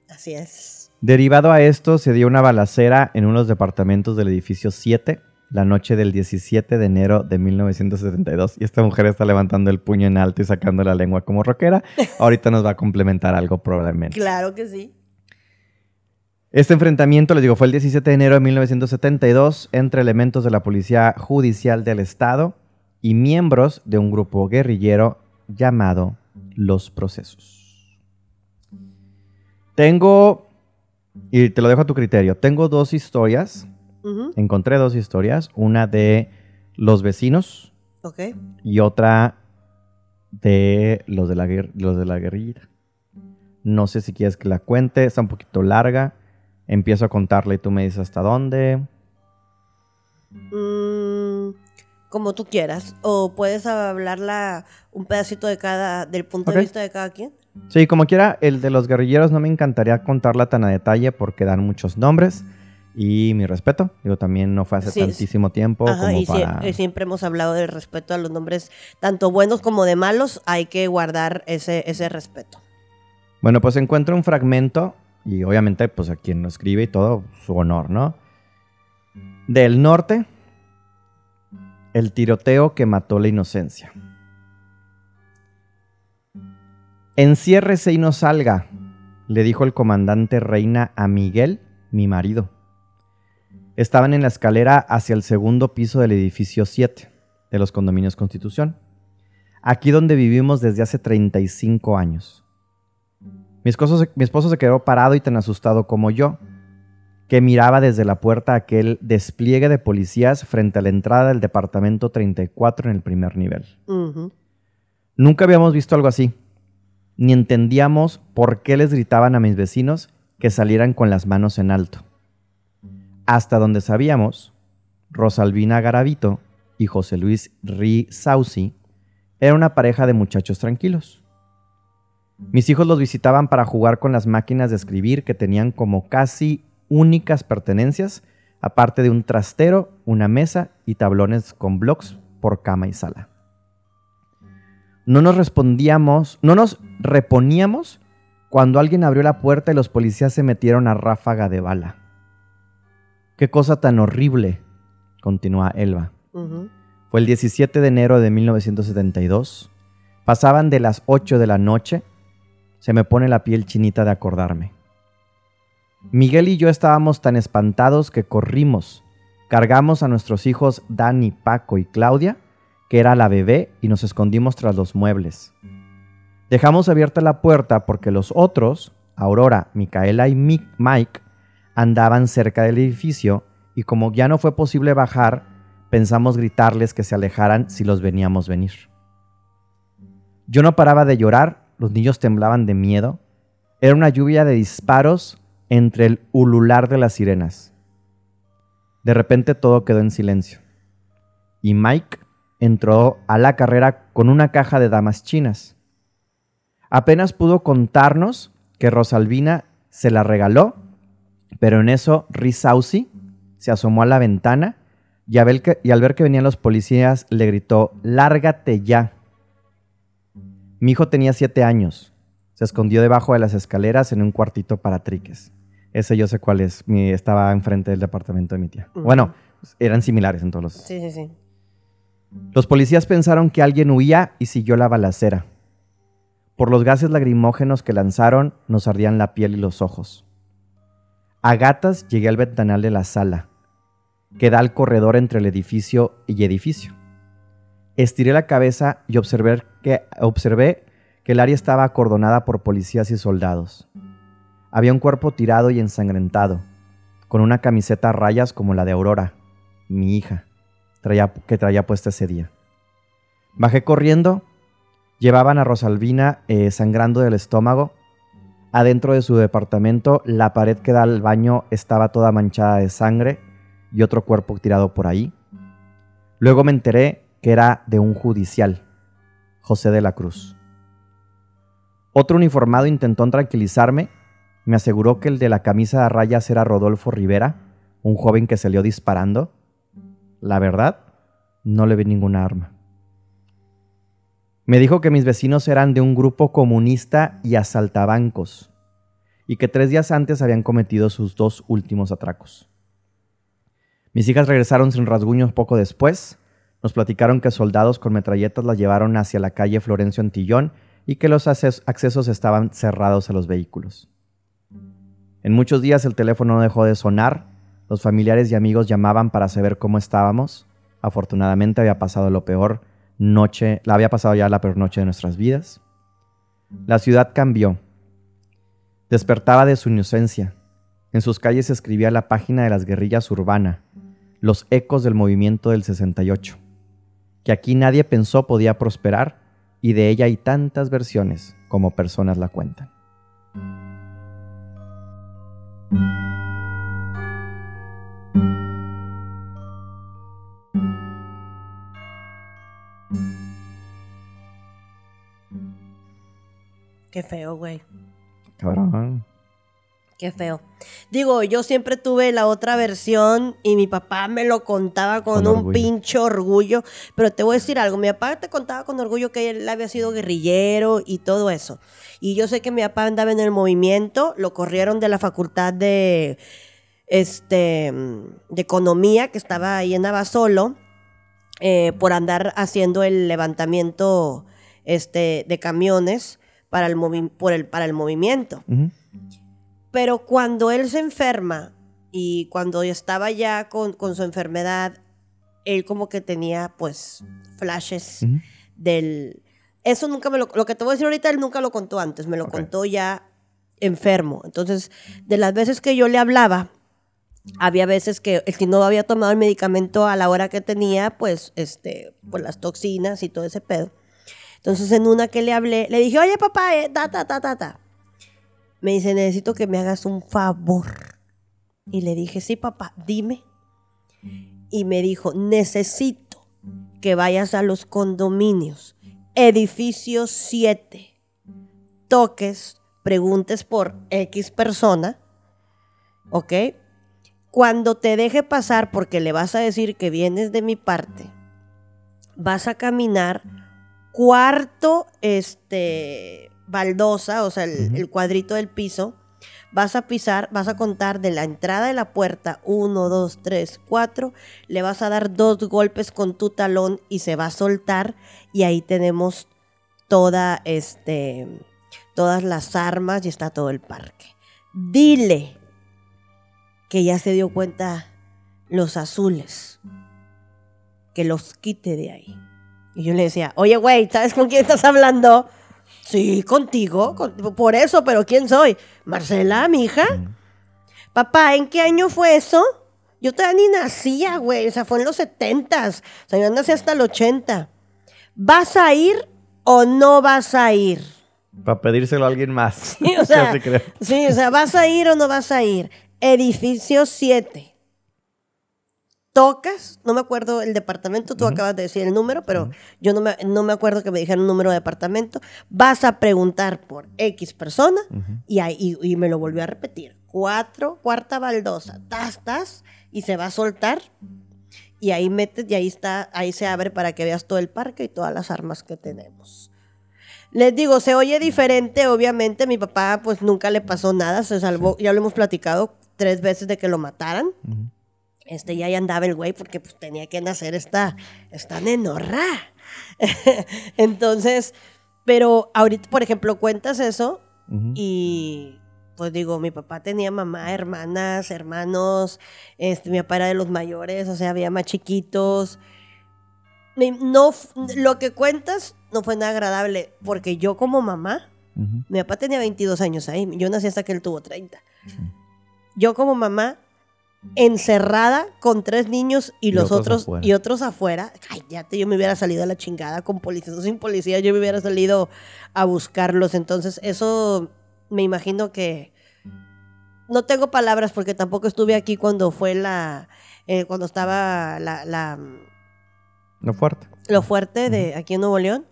Speaker 2: Así es.
Speaker 1: Derivado a esto, se dio una balacera en unos departamentos del edificio 7 la noche del 17 de enero de 1972. Y esta mujer está levantando el puño en alto y sacando la lengua como rockera. Ahorita nos va a complementar algo probablemente.
Speaker 2: Claro que sí.
Speaker 1: Este enfrentamiento, les digo, fue el 17 de enero de 1972 entre elementos de la Policía Judicial del Estado y miembros de un grupo guerrillero llamado Los Procesos. Tengo, y te lo dejo a tu criterio, tengo dos historias, encontré dos historias, una de los vecinos
Speaker 2: Ok.
Speaker 1: y otra de los de la, los de la guerrilla. No sé si quieres que la cuente, está un poquito larga. Empiezo a contarla y tú me dices hasta dónde.
Speaker 2: Mm, como tú quieras. O puedes hablarla un pedacito de cada, del punto de vista de cada quien.
Speaker 1: Sí, como quiera, el de los guerrilleros no me encantaría contarla tan a detalle porque dan muchos nombres. Y mi respeto, digo, también no fue hace
Speaker 2: Sí,
Speaker 1: tantísimo tiempo
Speaker 2: Ajá,
Speaker 1: como
Speaker 2: y sie-
Speaker 1: para...
Speaker 2: y siempre hemos hablado del respeto a los nombres, tanto buenos como de malos. Hay que guardar ese, ese respeto.
Speaker 1: Bueno, pues encuentro un fragmento y obviamente pues a quien lo escribe y todo, su honor, ¿no? Del norte, el tiroteo que mató la inocencia. Enciérrese y no salga, le dijo el comandante Reina a Miguel, mi marido. Estaban en la escalera hacia el segundo piso del edificio 7 de los condominios Constitución, aquí donde vivimos desde hace 35 años. Mi esposo, se, mi esposo se quedó parado y tan asustado como yo, que miraba desde la puerta aquel despliegue de policías frente a la entrada del departamento 34 en el primer nivel. Nunca habíamos visto algo así, ni entendíamos por qué les gritaban a mis vecinos que salieran con las manos en alto. Hasta donde sabíamos, Rosalvina Garavito y José Luis Ri Sauci era una pareja de muchachos tranquilos. Mis hijos los visitaban para jugar con las máquinas de escribir que tenían como casi únicas pertenencias, aparte de un trastero, una mesa y tablones con blocks por cama y sala. No nos respondíamos, no nos reponíamos cuando alguien abrió la puerta y los policías se metieron a ráfaga de bala. Qué cosa tan horrible, continúa Elba. Fue el 17 de enero de 1972. Pasaban de las 8 de la noche. Se me pone la piel chinita de acordarme. Miguel y yo estábamos tan espantados que corrimos. Cargamos a nuestros hijos Dani, Paco y Claudia, que era la bebé, y nos escondimos tras los muebles. Dejamos abierta la puerta porque los otros, Aurora, Micaela y Mi- Mike, andaban cerca del edificio y como ya no fue posible bajar, pensamos gritarles que se alejaran si los veníamos venir. Yo no paraba de llorar, los niños temblaban de miedo. Era una lluvia de disparos entre el ulular de las sirenas. De repente todo quedó en silencio. Y Mike entró a la carrera con una caja de damas chinas. Apenas pudo contarnos que Rosalvina se la regaló, pero en eso Rizausi se asomó a la ventana y, a ver que- y al ver que venían los policías le gritó, lárgate ya. Mi hijo tenía siete años. Se escondió debajo de las escaleras en un cuartito para triques. Ese yo sé cuál es. Mi, estaba enfrente del departamento de mi tía. Bueno, eran similares en todos los...
Speaker 2: Sí, sí, sí.
Speaker 1: Los policías pensaron que alguien huía y siguió la balacera. Por los gases lagrimógenos que lanzaron, nos ardían la piel y los ojos. A gatas llegué al ventanal de la sala, que da al corredor entre el edificio y edificio. Estiré la cabeza y observé que, observé que el área estaba acordonada por policías y soldados. Había un cuerpo tirado y ensangrentado, con una camiseta a rayas como la de Aurora, mi hija que traía puesta ese día. Bajé corriendo, llevaban a Rosalvina eh, sangrando del estómago. Adentro de su departamento, la pared que da al baño estaba toda manchada de sangre y otro cuerpo tirado por ahí. Luego me enteré que era de un judicial, José de la Cruz. Otro uniformado intentó tranquilizarme, me aseguró que el de la camisa de rayas era Rodolfo Rivera, un joven que salió disparando. La verdad, no le vi ninguna arma. Me dijo que mis vecinos eran de un grupo comunista y asaltabancos, y que tres días antes habían cometido sus dos últimos atracos. Mis hijas regresaron sin rasguños poco después. Nos platicaron que soldados con metralletas las llevaron hacia la calle Florencio Antillón y que los accesos estaban cerrados a los vehículos. En muchos días el teléfono no dejó de sonar, los familiares y amigos llamaban para saber cómo estábamos. Afortunadamente había pasado lo peor noche, la había pasado ya la peor noche de nuestras vidas. La ciudad cambió. Despertaba de su inocencia. En sus calles escribía la página de las guerrillas urbana, los ecos del movimiento del 68, que aquí nadie pensó podía prosperar y de ella hay tantas versiones como personas la cuentan.
Speaker 2: Qué feo, güey.
Speaker 1: Cabrón.
Speaker 2: Qué feo. Digo, yo siempre tuve la otra versión y mi papá me lo contaba con, un pinche orgullo. Pero te voy a decir algo, mi papá te contaba con orgullo que él había sido guerrillero y todo eso. Y yo sé que mi papá andaba en el movimiento, lo corrieron de la facultad de, este, de economía que estaba ahí en Abasolo eh, por andar haciendo el levantamiento este, de camiones para el, por el, para el movimiento. Pero cuando él se enferma y cuando estaba ya con, su enfermedad, él como que tenía pues flashes del... Eso nunca me lo... Lo que te voy a decir ahorita, él nunca lo contó antes, me lo contó ya enfermo. Entonces, de las veces que yo le hablaba, había veces que si no había tomado el medicamento a la hora que tenía, pues, este, pues las toxinas y todo ese pedo. Entonces, en una que le hablé, le dije, oye, papá, eh, ta, ta, ta, ta, ta me dice, necesito que me hagas un favor. Y le dije, sí, papá, dime. Y me dijo, necesito que vayas a los condominios, edificio 7, toques, preguntes por X persona, ¿ok? Cuando te deje pasar, porque le vas a decir que vienes de mi parte, vas a caminar cuarto, este, baldosa, o sea, el, cuadrito del piso, vas a pisar, vas a contar de la entrada de la puerta, uno, dos, tres, cuatro, le vas a dar dos golpes con tu talón y se va a soltar y ahí tenemos toda este, todas las armas y está todo el parque. Dile que ya se dio cuenta los azules, que los quite de ahí. Y yo le decía, oye, güey, ¿sabes con quién estás hablando? Sí, contigo, por eso, pero ¿quién soy? Marcela, mi hija. Papá, ¿en qué año fue eso? Yo todavía ni nacía, güey. O sea, fue en los setentas. O sea, yo nací hasta el 80. ¿Vas a ir o no vas a ir?
Speaker 1: Para pedírselo a alguien más.
Speaker 2: Sí, o sea, sí, o sea, ¿vas a ir o no vas a ir? Edificio 7 tocas, no me acuerdo el departamento, tú acabas de decir el número, pero yo no me, no me acuerdo que me dijeran un número de departamento, vas a preguntar por X persona y, ahí, y, me lo volvió a repetir. Cuatro, cuarta baldosa, tas, tas, y se va a soltar. Y ahí metes, y ahí está, ahí se abre para que veas todo el parque y todas las armas que tenemos. Les digo, se oye diferente, obviamente. Mi papá, pues nunca le pasó nada, se salvó, ya lo hemos platicado tres veces de que lo mataran este ya andaba el güey porque pues tenía que nacer esta, esta nenorra. Entonces, pero ahorita, por ejemplo, cuentas eso y pues digo, mi papá tenía mamá, hermanas, hermanos, este, mi papá era de los mayores, o sea, había más chiquitos. No, lo que cuentas no fue nada agradable porque yo como mamá, mi papá tenía 22 años ahí, yo nací hasta que él tuvo 30. Yo como mamá encerrada con tres niños y, los otros, y otros afuera. Ay, ya te, yo me hubiera salido a la chingada con policía, sin policía, yo me hubiera salido a buscarlos. Entonces, eso me imagino que no tengo palabras porque tampoco estuve aquí cuando fue la eh, cuando estaba la, la-
Speaker 1: Lo fuerte.
Speaker 2: lo fuerte de aquí en Nuevo León.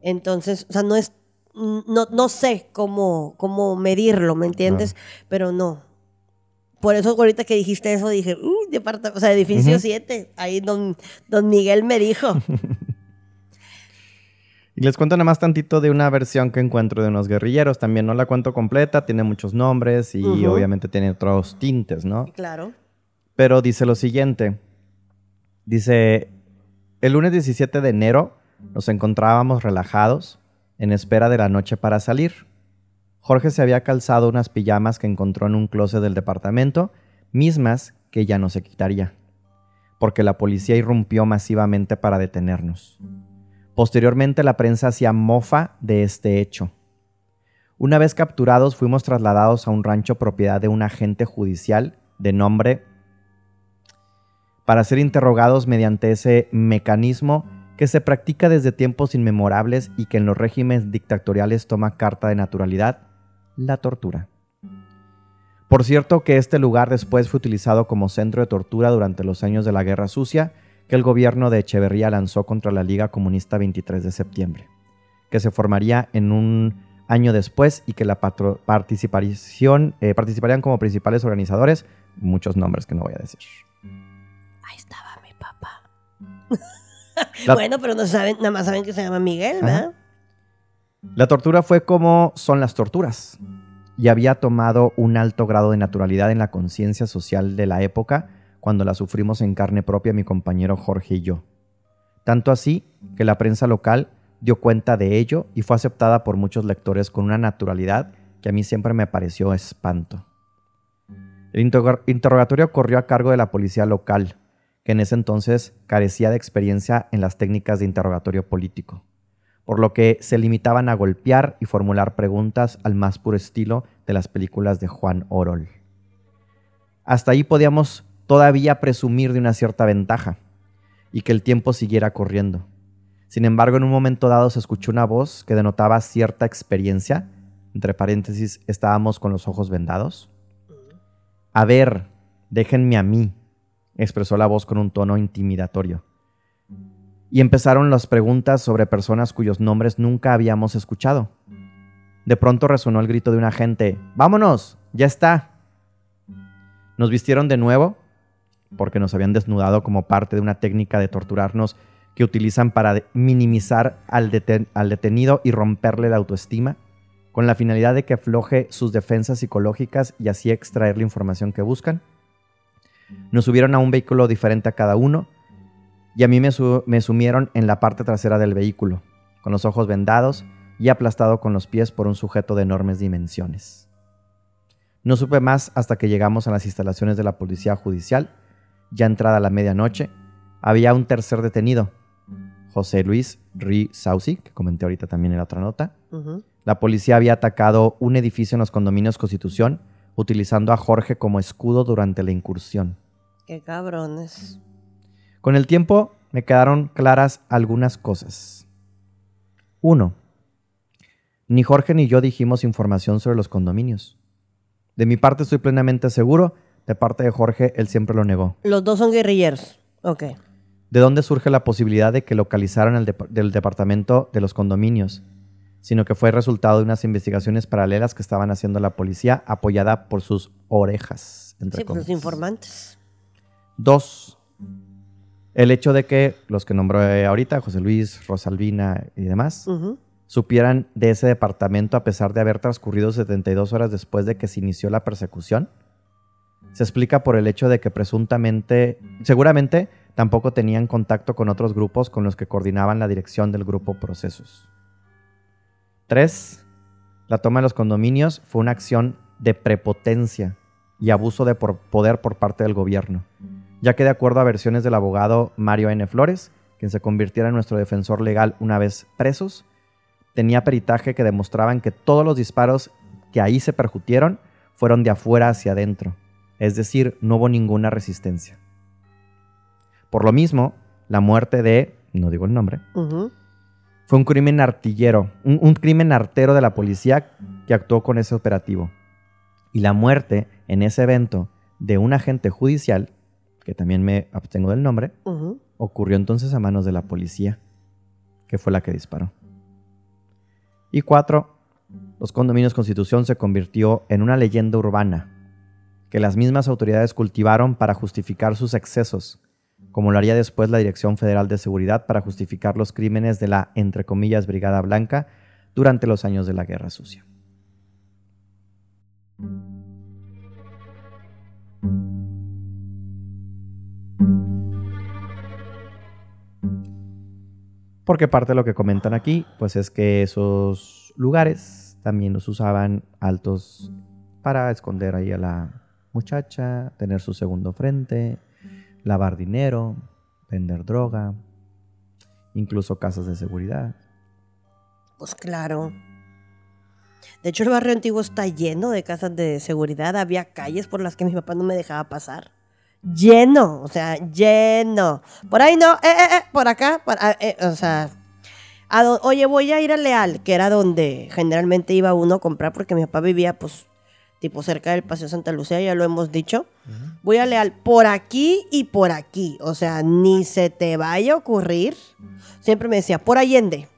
Speaker 2: Entonces, o sea, no es, no, no sé cómo, cómo medirlo, ¿me entiendes? Pero no. Por eso ahorita que dijiste eso dije, uh, departa- o sea, edificio
Speaker 1: Ujú.
Speaker 2: 7, ahí don, don Miguel me dijo.
Speaker 1: Y les cuento nada más tantito de una versión que encuentro de unos guerrilleros. También no la cuento completa, tiene muchos nombres y obviamente tiene otros tintes, ¿no?
Speaker 2: claro.
Speaker 1: Pero dice lo siguiente. Dice, el lunes 17 de enero nos encontrábamos relajados en espera de la noche para salir. Jorge se había calzado unas pijamas que encontró en un closet del departamento, mismas que ya no se quitaría, porque la policía irrumpió masivamente para detenernos. Posteriormente la prensa hacía mofa de este hecho. Una vez capturados fuimos trasladados a un rancho propiedad de un agente judicial de nombre para ser interrogados mediante ese mecanismo que se practica desde tiempos inmemorables y que en los regímenes dictatoriales toma carta de naturalidad, la tortura. Por cierto que este lugar después fue utilizado como centro de tortura durante los años de la Guerra Sucia que el gobierno de Echeverría lanzó contra la Liga Comunista 23 de septiembre, que se formaría en un año después y que la participación, eh, participarían como principales organizadores, muchos nombres que no voy a decir.
Speaker 2: Ahí estaba mi papá.
Speaker 1: La-
Speaker 2: Bueno, pero no saben, nada más saben que se llama Miguel, ¿verdad?
Speaker 1: La tortura fue como son las torturas y había tomado un alto grado de naturalidad en la conciencia social de la época cuando la sufrimos en carne propia mi compañero Jorge y yo. Tanto así que la prensa local dio cuenta de ello y fue aceptada por muchos lectores con una naturalidad que a mí siempre me pareció espanto. El interroga- interrogatorio corrió a cargo de la policía local, que en ese entonces carecía de experiencia en las técnicas de interrogatorio político por lo que se limitaban a golpear y formular preguntas al más puro estilo de las películas de Juan Orol. Hasta ahí podíamos todavía presumir de una cierta ventaja y que el tiempo siguiera corriendo. Sin embargo, en un momento dado se escuchó una voz que denotaba cierta experiencia, entre paréntesis, estábamos con los ojos vendados. A ver, déjenme a mí, expresó la voz con un tono intimidatorio y empezaron las preguntas sobre personas cuyos nombres nunca habíamos escuchado. De pronto resonó el grito de un agente, ¡Vámonos! ¡Ya está! Nos vistieron de nuevo, porque nos habían desnudado como parte de una técnica de torturarnos que utilizan para minimizar al detenido y romperle la autoestima, con la finalidad de que afloje sus defensas psicológicas y así extraer la información que buscan. Nos subieron a un vehículo diferente a cada uno, y a mí me, su- me sumieron en la parte trasera del vehículo, con los ojos vendados y aplastado con los pies por un sujeto de enormes dimensiones. No supe más hasta que llegamos a las instalaciones de la policía judicial. Ya entrada la medianoche, había un tercer detenido, José Luis Ri Sauci, que comenté ahorita también en la otra nota. La policía había atacado un edificio en los condominios Constitución, utilizando a Jorge como escudo durante la incursión.
Speaker 2: Qué cabrones.
Speaker 1: Con el tiempo me quedaron claras algunas cosas. 1. Ni Jorge ni yo dijimos información sobre los condominios. De mi parte estoy plenamente seguro, de parte de Jorge él siempre lo negó.
Speaker 2: Los dos son guerrilleros. Ok.
Speaker 1: ¿De dónde surge la posibilidad de que localizaran el del departamento de los condominios? Sino que fue resultado de unas investigaciones paralelas que estaban haciendo la policía apoyada por sus orejas. entre
Speaker 2: Sí, pues los informantes.
Speaker 1: Dos, el hecho de que los que nombró eh, ahorita, José Luis, Rosalvina y demás, supieran de ese departamento a pesar de haber transcurrido 72 horas después de que se inició la persecución, se explica por el hecho de que presuntamente, seguramente, tampoco tenían contacto con otros grupos con los que coordinaban la dirección del grupo Procesos. Tres, la toma de los condominios fue una acción de prepotencia y abuso de por- poder por parte del gobierno, ya que de acuerdo a versiones del abogado Mario N. Flores, quien se convirtiera en nuestro defensor legal una vez presos, tenía peritaje que demostraban que todos los disparos que ahí se percutieron fueron de afuera hacia adentro, es decir, no hubo ninguna resistencia. Por lo mismo, la muerte de, no digo el nombre, fue un crimen artillero, un, un crimen artero de la policía que actuó con ese operativo. Y la muerte en ese evento de un agente judicial que también me abstengo del nombre, ocurrió entonces a manos de la policía, que fue la que disparó. Y cuatro, los condominios Constitución se convirtió en una leyenda urbana que las mismas autoridades cultivaron para justificar sus excesos, como lo haría después la Dirección Federal de Seguridad para justificar los crímenes de la, entre comillas, Brigada Blanca durante los años de la Guerra Sucia. Porque parte de lo que comentan aquí, pues es que esos lugares también los usaban altos para esconder ahí a la muchacha, tener su segundo frente, lavar dinero, vender droga, incluso casas de seguridad.
Speaker 2: Pues claro. De hecho, el barrio antiguo está lleno de casas de seguridad. Había calles por las que mi papá no me dejaba pasar. Lleno, o sea, lleno. Por ahí no, eh, eh, eh, por acá, por- ah, eh, o sea. a do- oye, voy a ir a Leal, que era donde generalmente iba uno a comprar, porque mi papá vivía, pues, tipo cerca del Paseo Santa Lucía, ya lo hemos dicho. Voy a Leal por aquí y por aquí. O sea, ni se te vaya a ocurrir. Siempre me decía, por Allende.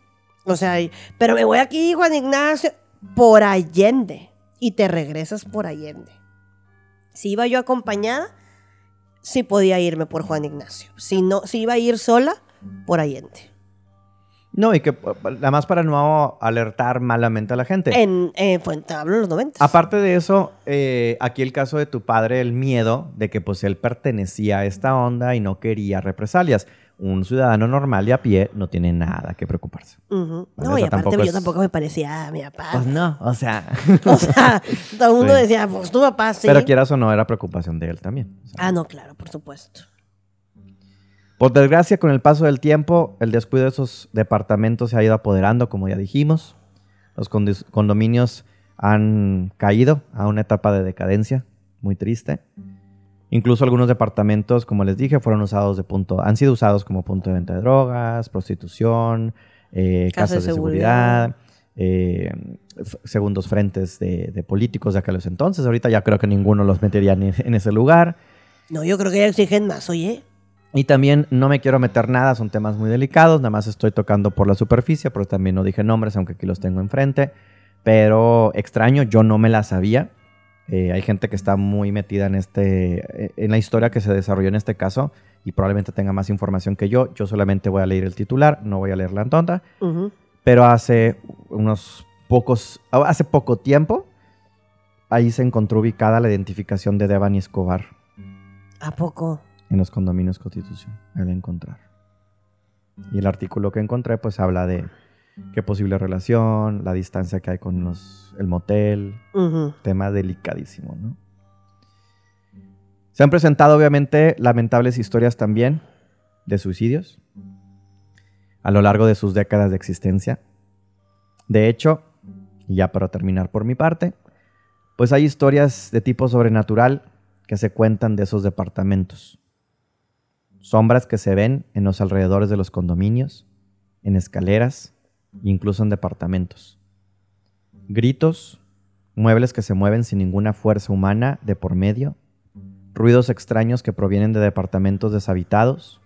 Speaker 2: O sea, pero me voy aquí, Juan Ignacio, por Allende. Y te regresas por Allende. Si iba yo acompañada, sí podía irme por Juan Ignacio. Si no, si iba a ir sola, por Allende.
Speaker 1: No, y que nada más para no alertar malamente a la gente.
Speaker 2: En, en Fuente, hablo en los 90.
Speaker 1: Aparte de eso, eh, aquí el caso de tu padre, el miedo de que pues él pertenecía a esta onda y no quería represalias. Un ciudadano normal y a pie no tiene nada que preocuparse.
Speaker 2: No, y aparte
Speaker 1: tampoco
Speaker 2: yo
Speaker 1: es-
Speaker 2: tampoco me parecía a mi papá.
Speaker 1: Pues no, o sea.
Speaker 2: O sea, todo el mundo
Speaker 1: Sí.
Speaker 2: decía, pues tu papá sí.
Speaker 1: Pero quieras o no, era preocupación de él también. O sea,
Speaker 2: Ah, no, claro, por supuesto.
Speaker 1: Por desgracia, con el paso del tiempo, el descuido de esos departamentos se ha ido apoderando, como ya dijimos. Los condominios han caído a una etapa de decadencia muy triste. Incluso algunos departamentos, como les dije, fueron usados de punto, han sido usados como punto de venta de drogas, prostitución, eh,
Speaker 2: Casa de
Speaker 1: casas de seguridad, eh, f- segundos frentes de, de políticos de aquellos entonces. Ahorita ya creo que ninguno los metería ni en ese lugar.
Speaker 2: No, yo creo que ya exigen más, oye.
Speaker 1: Y también no me quiero meter nada, son temas muy delicados, nada más estoy tocando por la superficie, pero también no dije nombres, aunque aquí los tengo enfrente. Pero extraño, yo no me la sabía. Eh, hay gente que está muy metida en, este, eh, en la historia que se desarrolló en este caso y probablemente tenga más información que yo. Yo solamente voy a leer el titular, no voy a leer la tonta.
Speaker 2: Ujú.
Speaker 1: Pero hace unos pocos, hace poco tiempo, ahí se encontró ubicada la identificación de Devani Escobar
Speaker 2: ¿A poco?
Speaker 1: en los condominios Constitución, al encontrar. Y el artículo que encontré pues habla de qué posible relación, la distancia que hay con los, el motel, tema delicadísimo, ¿no? Se han presentado obviamente lamentables historias también de suicidios a lo largo de sus décadas de existencia. De hecho, y ya para terminar por mi parte, pues hay historias de tipo sobrenatural que se cuentan de esos departamentos. Sombras que se ven en los alrededores de los condominios, en escaleras, incluso en departamentos. Gritos, muebles que se mueven sin ninguna fuerza humana de por medio, ruidos extraños que provienen de departamentos deshabitados,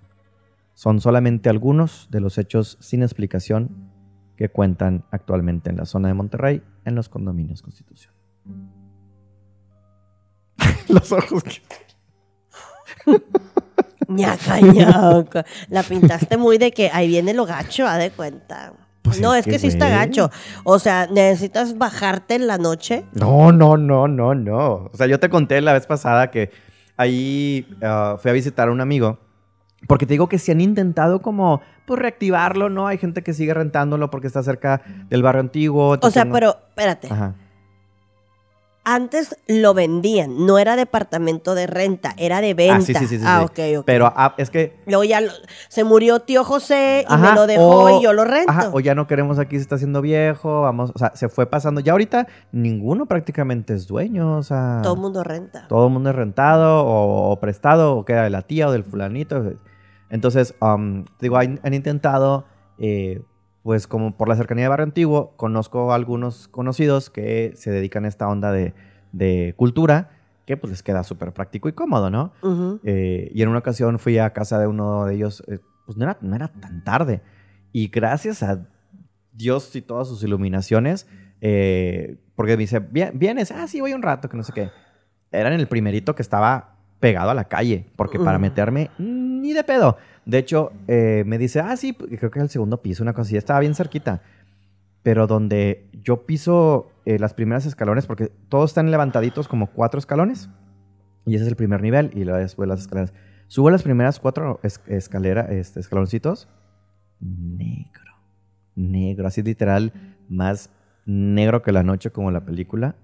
Speaker 1: son solamente algunos de los hechos sin explicación que cuentan actualmente en la zona de Monterrey en los condominios Constitución. los ojos que...
Speaker 2: Ñaca, ñaca. La pintaste muy de que ahí viene lo gacho, a de cuenta.
Speaker 1: Pues
Speaker 2: no,
Speaker 1: es
Speaker 2: que,
Speaker 1: que,
Speaker 2: sí está gacho. O sea, necesitas bajarte en la noche.
Speaker 1: No, no, no, no, no. O sea, yo te conté la vez pasada que ahí ah, fui a visitar a un amigo. Porque te digo que si han intentado como pues reactivarlo, ¿no? Hay gente que sigue rentándolo porque está cerca del barrio antiguo.
Speaker 2: O sea,
Speaker 1: no-
Speaker 2: pero espérate.
Speaker 1: Ajá.
Speaker 2: Antes lo vendían, no era departamento de renta, era de venta.
Speaker 1: Ah, sí, sí, sí, sí,
Speaker 2: Ah,
Speaker 1: sí.
Speaker 2: ok, ok.
Speaker 1: Pero ah, es que...
Speaker 2: Luego ya lo- se murió tío José y
Speaker 1: ajá,
Speaker 2: me lo dejó
Speaker 1: o-
Speaker 2: y yo lo rento.
Speaker 1: Ajá, o ya no queremos aquí, se está haciendo viejo, vamos... O sea, se fue pasando. Ya ahorita ninguno prácticamente es dueño, o sea...
Speaker 2: Todo el mundo renta.
Speaker 1: Todo el mundo es rentado o, o prestado o queda de la tía o del fulanito. Entonces, um, digo, han, han intentado, eh, pues como por la cercanía de Barrio Antiguo, conozco a algunos conocidos que se dedican a esta onda de, de cultura que pues les queda súper práctico y cómodo, ¿no? Eh, y en una ocasión fui a casa de uno de ellos, eh, pues no era, no era tan tarde. Y gracias a Dios y todas sus iluminaciones, eh, porque me dice, "Bien- ¿vienes? Ah, sí, voy un rato, que no sé qué. Era en el primerito que estaba pegado a la calle, porque para meterme, ni de pedo. De hecho, eh, me dice, ah, sí, creo que era el segundo piso, una cosa así, estaba bien cerquita. Pero donde yo piso eh, las primeras escalones, porque todos están levantaditos como cuatro escalones. Y ese es el primer nivel. Y luego después las escaleras. Subo las primeras cuatro es- escalera, este, escaloncitos. Negro. Negro. Así literal. Más negro que la noche, como la película.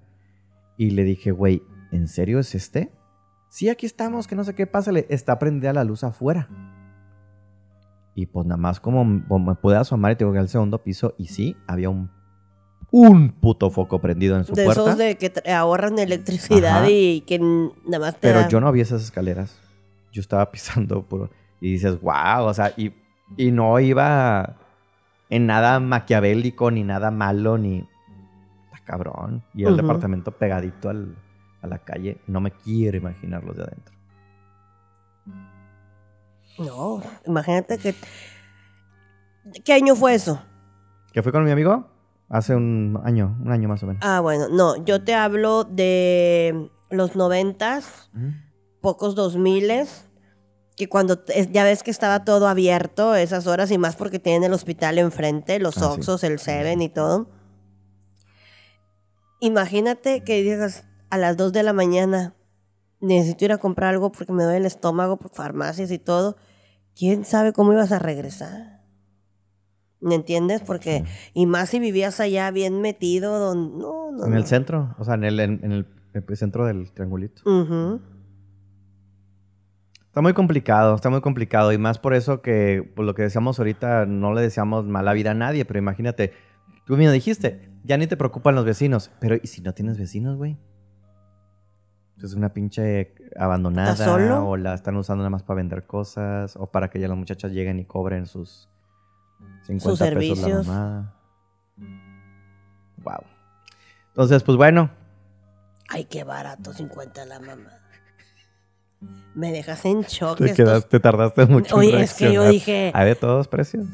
Speaker 1: Y le dije, güey, ¿en serio es este? Sí, aquí estamos, que no sé qué, pásale. Está prendida la luz afuera. Y pues nada más como, como me pude asomar y tengo que ir al segundo piso. Y sí, había un, un puto foco prendido en su
Speaker 2: De
Speaker 1: puerta.
Speaker 2: esos de que ahorran electricidad
Speaker 1: Ajá.
Speaker 2: y que nada más te
Speaker 1: Pero
Speaker 2: da-
Speaker 1: yo no vi esas escaleras. Yo estaba pisando por... Y dices, wow, o sea, y, y no iba en nada maquiavélico, ni nada malo, ni... Está cabrón. Y el departamento pegadito al- a la calle. No me quiero imaginar los de adentro.
Speaker 2: No, imagínate que... ¿Qué año fue eso?
Speaker 1: ¿Qué fue con mi amigo? Hace un año, un año más o menos.
Speaker 2: Ah, bueno, no, yo te hablo de los noventas, pocos dos miles, que cuando ya ves que estaba todo abierto esas horas y más porque tienen el hospital enfrente, los
Speaker 1: Ah, sí.
Speaker 2: Oxos, el Seven y todo. Imagínate que digas a las 2 de la mañana, necesito ir a comprar algo porque me duele el estómago por farmacias y todo. ¿Quién sabe cómo ibas a regresar? ¿Me entiendes? Porque, y más si vivías allá bien metido, don- no, no.
Speaker 1: En
Speaker 2: no.
Speaker 1: el centro, o sea, en el, en, en el epicentro del triangulito. Está muy complicado, está muy complicado. Y más por eso que, por lo que decíamos ahorita, no le deseamos mala vida a nadie. Pero imagínate, tú mismo dijiste, ya ni te preocupan los vecinos. Pero, ¿y si no tienes vecinos, güey? Es una pinche abandonada.
Speaker 2: ¿Estás solo?
Speaker 1: O la están usando nada más para vender cosas. O para que ya las muchachas lleguen y cobren sus 50
Speaker 2: Sus
Speaker 1: pesos la
Speaker 2: servicios.
Speaker 1: mamada. Wow. Entonces, pues bueno,
Speaker 2: Ay, qué barato, 50 la mamá. Me dejas en shock.
Speaker 1: te,
Speaker 2: estos-
Speaker 1: quedaste, tardaste mucho. en
Speaker 2: Oye, es que yo dije,
Speaker 1: Hay de todos precios.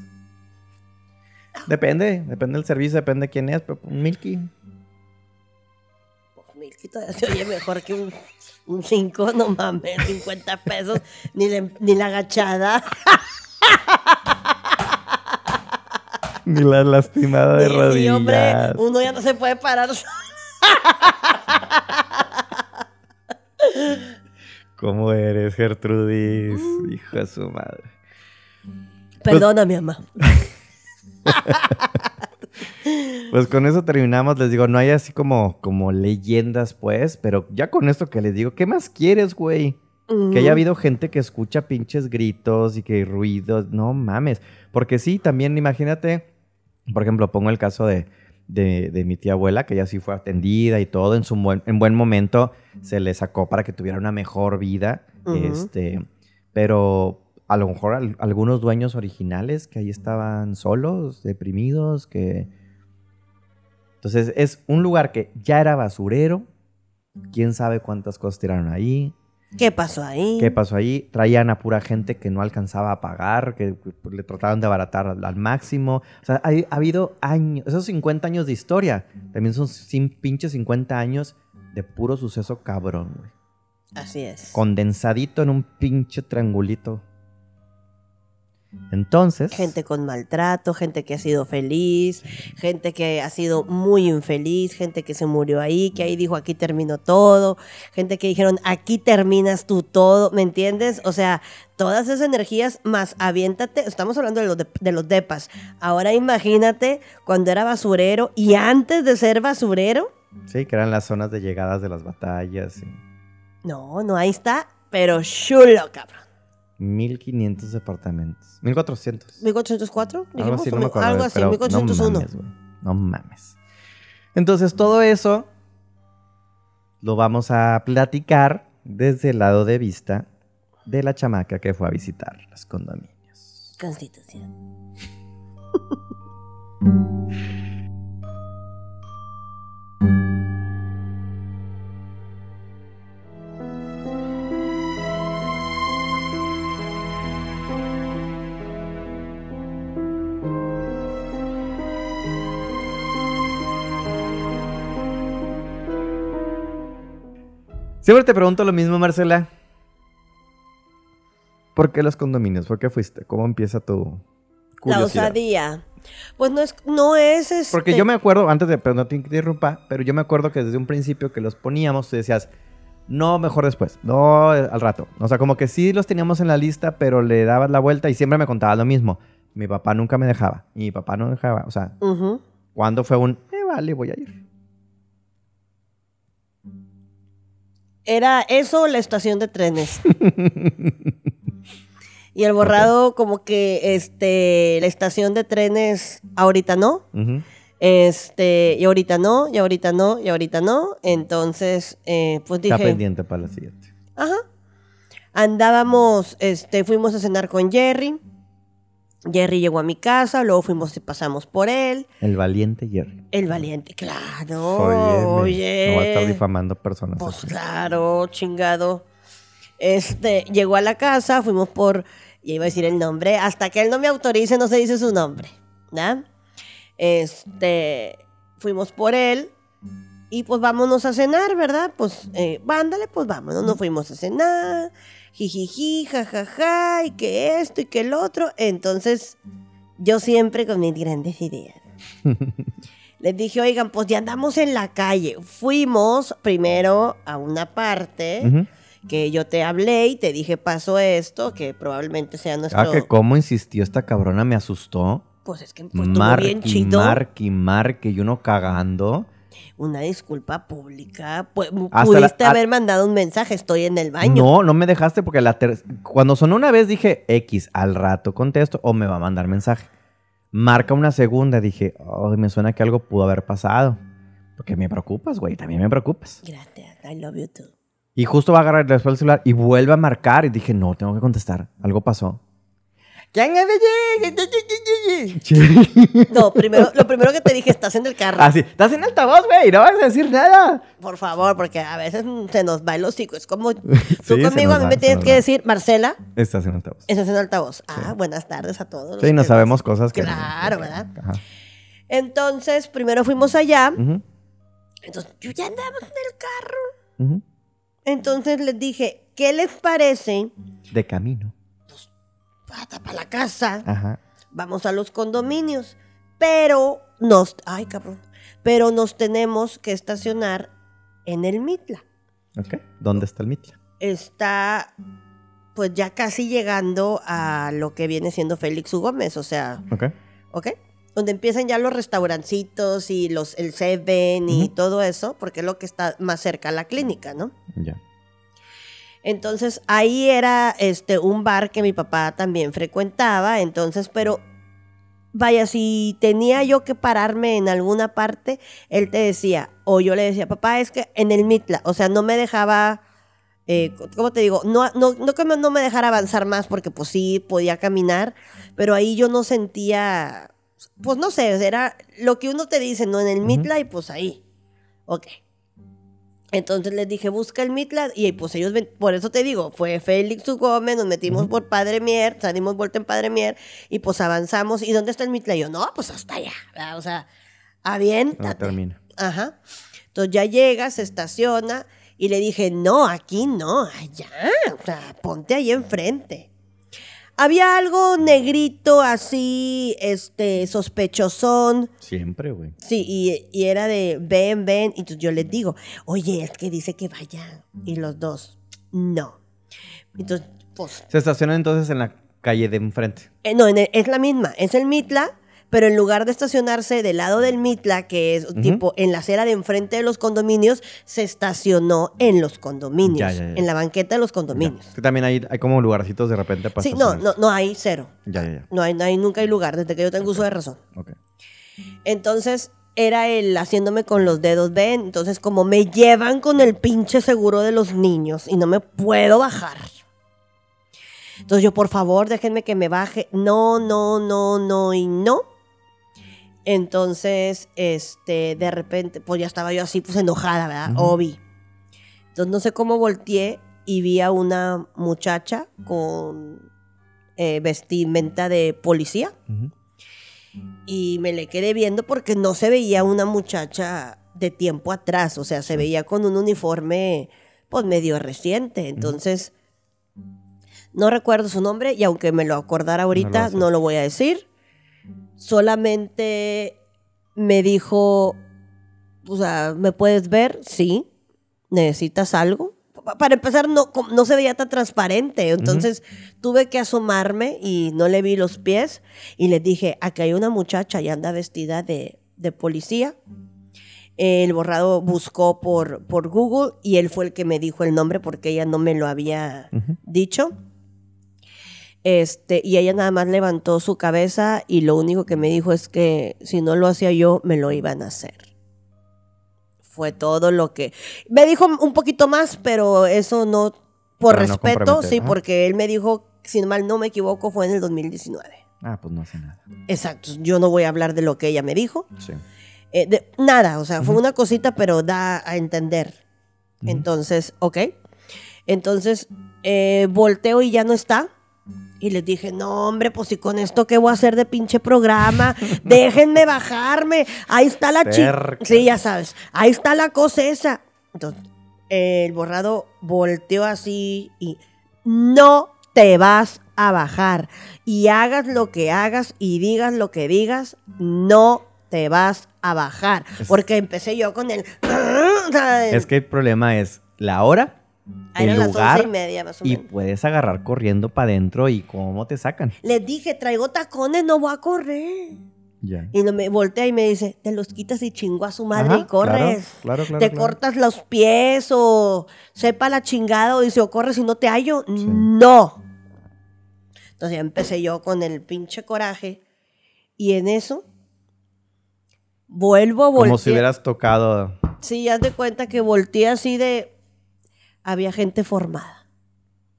Speaker 1: Depende, depende del servicio, depende de quién es, pero Milky.
Speaker 2: Pues, Milky todavía se oye mejor que un, un 5, no mames, 50 pesos, ni, la- ni la agachada.
Speaker 1: Ni la lastimada de
Speaker 2: Sí,
Speaker 1: rodillas.
Speaker 2: sí, hombre, uno ya no se puede parar.
Speaker 1: ¿Cómo eres, Gertrudis?
Speaker 2: Mm.
Speaker 1: Hijo de su madre.
Speaker 2: Perdona, mi mamá.
Speaker 1: Pues con eso terminamos. Les digo, no hay así como, como leyendas, pues. Pero ya con esto que les digo, ¿qué más quieres, güey? Que haya habido gente que escucha pinches gritos y que ruidos. No mames. Porque sí, también imagínate. Por ejemplo, pongo el caso de, de, de mi tía abuela, que ella sí fue atendida y todo. En su buen, en buen momento se le sacó para que tuviera una mejor vida. Este. Pero a lo mejor al- algunos dueños originales que ahí estaban solos, deprimidos, que. Entonces es un lugar que ya era basurero. Quién sabe cuántas cosas tiraron ahí.
Speaker 2: ¿Qué pasó ahí?
Speaker 1: ¿Qué pasó ahí? Traían a pura gente que no alcanzaba a pagar, que le trataban de abaratar al, máximo. O sea, hay- ha habido años, esos 50 años de historia, también son sin pinches 50 años de puro suceso cabrón, güey.
Speaker 2: Así es.
Speaker 1: Condensadito en un pinche triangulito. Entonces,
Speaker 2: Gente con maltrato, gente que ha sido feliz, gente que ha sido muy infeliz, gente que se murió ahí, que ahí dijo aquí terminó todo, gente que dijeron aquí terminas tú todo, ¿me entiendes? O sea, todas esas energías más aviéntate, estamos hablando de los, de, de los depas, ahora imagínate cuando era basurero y antes de ser basurero,
Speaker 1: sí, que eran las zonas de llegadas de las batallas.
Speaker 2: no, no, ahí está, pero chulo, cabrón.
Speaker 1: 1500 departamentos. 1400.
Speaker 2: 1404,
Speaker 1: Algo
Speaker 2: dijimos,
Speaker 1: así, no me acuerdo.
Speaker 2: algo así,
Speaker 1: pero
Speaker 2: 1401.
Speaker 1: No mames. No mames. Entonces, todo eso lo vamos a platicar desde el lado de vista de la chamaca que fue a visitar los condominios.
Speaker 2: Constitución.
Speaker 1: Siempre te pregunto lo mismo, Marcela. ¿Por qué los condominios? ¿Por qué fuiste? ¿Cómo empieza tu
Speaker 2: La osadía. Pues no es, no es este.
Speaker 1: Porque yo me acuerdo, antes de, pero no te interrumpa, pero yo me acuerdo que desde un principio que los poníamos, tú decías, no, mejor después, no, al rato. O sea, como que sí los teníamos en la lista, pero le dabas la vuelta y siempre me contaba lo mismo. Mi papá nunca me dejaba. Y mi papá no dejaba. O sea,
Speaker 2: Ujú.
Speaker 1: ¿cuándo fue un, eh, vale, voy a ir?
Speaker 2: Era eso la estación de trenes. y el borrado, como que este, la estación de trenes, ahorita no. Este, y ahorita no, y ahorita no, y ahorita no. Entonces, eh, pues
Speaker 1: Está
Speaker 2: dije.
Speaker 1: pendiente para la siguiente.
Speaker 2: Ajá. Andábamos, este, fuimos a cenar con Jerry. Jerry llegó a mi casa, luego fuimos y pasamos por él.
Speaker 1: El valiente Jerry.
Speaker 2: El valiente, claro.
Speaker 1: Óyeme,
Speaker 2: oye.
Speaker 1: No va a estar difamando personas.
Speaker 2: Pues
Speaker 1: así.
Speaker 2: claro, chingado. Este, llegó a la casa, fuimos por, ya iba a decir el nombre, hasta que él no me autorice no se dice su nombre, ¿ya? Este, fuimos por él y pues vámonos a cenar, ¿verdad? Pues, eh, ándale, pues vámonos, nos fuimos a cenar, jijiji, jajaja, y que esto y que el otro. Entonces, yo siempre con mis grandes ideas. Les dije, oigan, pues ya andamos en la calle. Fuimos primero a una parte que yo te hablé y te dije, pasó esto, que probablemente sea nuestro...
Speaker 1: Ah, que cómo insistió esta cabrona, me asustó.
Speaker 2: Pues es que pues,
Speaker 1: Marque,
Speaker 2: bien chido.
Speaker 1: marque, marque, y uno cagando.
Speaker 2: Una disculpa pública. Pudiste
Speaker 1: la-
Speaker 2: haber mandado un mensaje, estoy en el baño.
Speaker 1: No, no me dejaste porque la ter- cuando sonó una vez dije X, al rato contesto o me va a mandar mensaje. Marca una segunda, dije, oh, me suena que algo pudo haber pasado. Porque me preocupas, güey, también me preocupas.
Speaker 2: Gracias, I love you too.
Speaker 1: Y justo va a agarrar después el celular y vuelve a marcar y dije, no, tengo que contestar, algo pasó. ¿Quién es de
Speaker 2: No, primero, lo primero que te dije, estás en el carro.
Speaker 1: Así, estás en altavoz, güey, no vas a decir nada.
Speaker 2: Por favor, porque a veces se nos va el hocico. Es como tú conmigo, a mí
Speaker 1: va,
Speaker 2: me tienes que
Speaker 1: va.
Speaker 2: decir, Marcela,
Speaker 1: Estás en altavoz.
Speaker 2: estás en altavoz. Ah, buenas tardes a todos.
Speaker 1: Sí, no sabemos cosas que...
Speaker 2: Claro, ¿verdad?
Speaker 1: Ajá.
Speaker 2: Entonces, primero fuimos allá.
Speaker 1: Ujú,
Speaker 2: Entonces, yo ya andaba en el carro.
Speaker 1: ujú.
Speaker 2: Entonces les dije, ¿qué les parece?
Speaker 1: De camino.
Speaker 2: Para la casa,
Speaker 1: Ajá.
Speaker 2: vamos a los condominios. Pero nos, ay cabrón, pero nos tenemos que estacionar en el Mitla.
Speaker 1: Ok. ¿Dónde está el Mitla?
Speaker 2: Está, pues ya casi llegando a lo que viene siendo Félix U. Gómez, o sea,
Speaker 1: Ok.
Speaker 2: ¿ok? Donde empiezan ya los restaurancitos y los, el Seven y todo eso, porque es lo que está más cerca a la clínica, ¿no?
Speaker 1: Ya.
Speaker 2: Entonces ahí era este un bar que mi papá también frecuentaba, entonces, pero vaya, si tenía yo que pararme en alguna parte, él te decía, o yo le decía, papá, es que en el Mitla, o sea, no me dejaba, eh, ¿cómo te digo? No, no, no que me- no me dejara avanzar más porque pues sí podía caminar, pero ahí yo no sentía, pues no sé, era lo que uno te dice, ¿no? En el
Speaker 1: Ujú.
Speaker 2: Mitla y pues ahí. Ok. Entonces les dije, busca el Mitla. Y pues ellos, ven- por eso te digo, fue Félix. Gómez, nos metimos por Padre Mier, salimos vuelta en Padre Mier y pues avanzamos. ¿Y dónde está el Mitla? Y yo, no, pues hasta allá. ¿verdad? O sea,
Speaker 1: No
Speaker 2: aviéntate.
Speaker 1: termina.
Speaker 2: Ajá. Entonces ya llega, se estaciona y le dije, no, aquí no, allá. O sea, ponte ahí enfrente. Había algo negrito así, este, sospechosón.
Speaker 1: Siempre, güey.
Speaker 2: Sí, y, y era de ven, ven. Y entonces yo les digo, oye, es que dice que vayan. Y los dos, no. Entonces, pues,
Speaker 1: Se estaciona entonces en la calle de enfrente.
Speaker 2: eh, no, en el- es la misma, es el Mitla, pero en lugar de estacionarse del lado del Mitla, que es tipo en la acera de enfrente de los condominios, se estacionó en los condominios,
Speaker 1: Ya, ya, ya.
Speaker 2: en la banqueta de los condominios.
Speaker 1: Es que también hay, hay como lugarcitos de repente para
Speaker 2: Sí, no, no, no hay cero.
Speaker 1: Ya, ya, ya.
Speaker 2: No hay, no hay, nunca hay lugar, desde que yo tengo uso de razón.
Speaker 1: Ok.
Speaker 2: Entonces era el haciéndome con los dedos, ven. Entonces, como me llevan con el pinche seguro de los niños y no me puedo bajar. Entonces yo, por favor, déjenme que me baje. No, no, no, no y no. Entonces, este, de repente, pues ya estaba yo así, pues enojada, ¿verdad? Obi. Entonces no sé cómo volteé y vi a una muchacha con eh, vestimenta de policía y me le quedé viendo porque no se veía una muchacha de tiempo atrás, o sea, se veía con un uniforme pues medio reciente. Entonces, no recuerdo su nombre y aunque me lo acordara ahorita, no lo voy a decir. Solamente me dijo, o sea, ¿me puedes ver? Sí. ¿Necesitas algo? Pa- Para empezar, no, no se veía tan transparente. Entonces tuve que asomarme y no le vi los pies. Y le dije, aquí hay una muchacha y anda vestida de, de policía. El borrado buscó por, por Google y él fue el que me dijo el nombre porque ella no me lo había dicho. Este, y ella nada más levantó su cabeza y lo único que me dijo es que si no lo hacía yo, me lo iban a hacer. Fue todo lo que... Me dijo un poquito más, pero eso no... Por respeto, sí,
Speaker 1: Ah.
Speaker 2: porque él me dijo, si mal no me equivoco, fue en el 2019.
Speaker 1: Ah, pues no hace nada.
Speaker 2: Exacto, yo no voy a hablar de lo que ella me dijo.
Speaker 1: Sí.
Speaker 2: Eh, de- nada, o sea, fue una cosita, pero da a entender. Entonces, ok. Entonces, eh, volteo y ya no está. Y les dije, no, hombre, pues si con esto, ¿qué voy a hacer de pinche programa? Déjenme bajarme. Ahí está la chica. Sí, ya sabes. Ahí está la cosa esa. Entonces, el borrado volteó así y no te vas a bajar. Y hagas lo que hagas y digas lo que digas, no te vas a bajar. Porque empecé yo con el...
Speaker 1: Es que el problema es la hora,
Speaker 2: eran
Speaker 1: el
Speaker 2: las
Speaker 1: lugar
Speaker 2: y media más o
Speaker 1: y
Speaker 2: menos.
Speaker 1: puedes agarrar corriendo para adentro y cómo te sacan.
Speaker 2: Les dije, traigo tacones, no voy a correr.
Speaker 1: Ya.
Speaker 2: Y no me voltea y me dice, te los quitas y chingo a su madre
Speaker 1: Ajá,
Speaker 2: y corres.
Speaker 1: Claro, claro, claro,
Speaker 2: te cortas los pies o sepa la chingada o dice, o corres y no te hallo. No. Entonces ya empecé yo con el pinche coraje. Y en eso, vuelvo a voltear.
Speaker 1: Como si hubieras tocado.
Speaker 2: Sí, haz de cuenta que volteé así de... Había gente formada.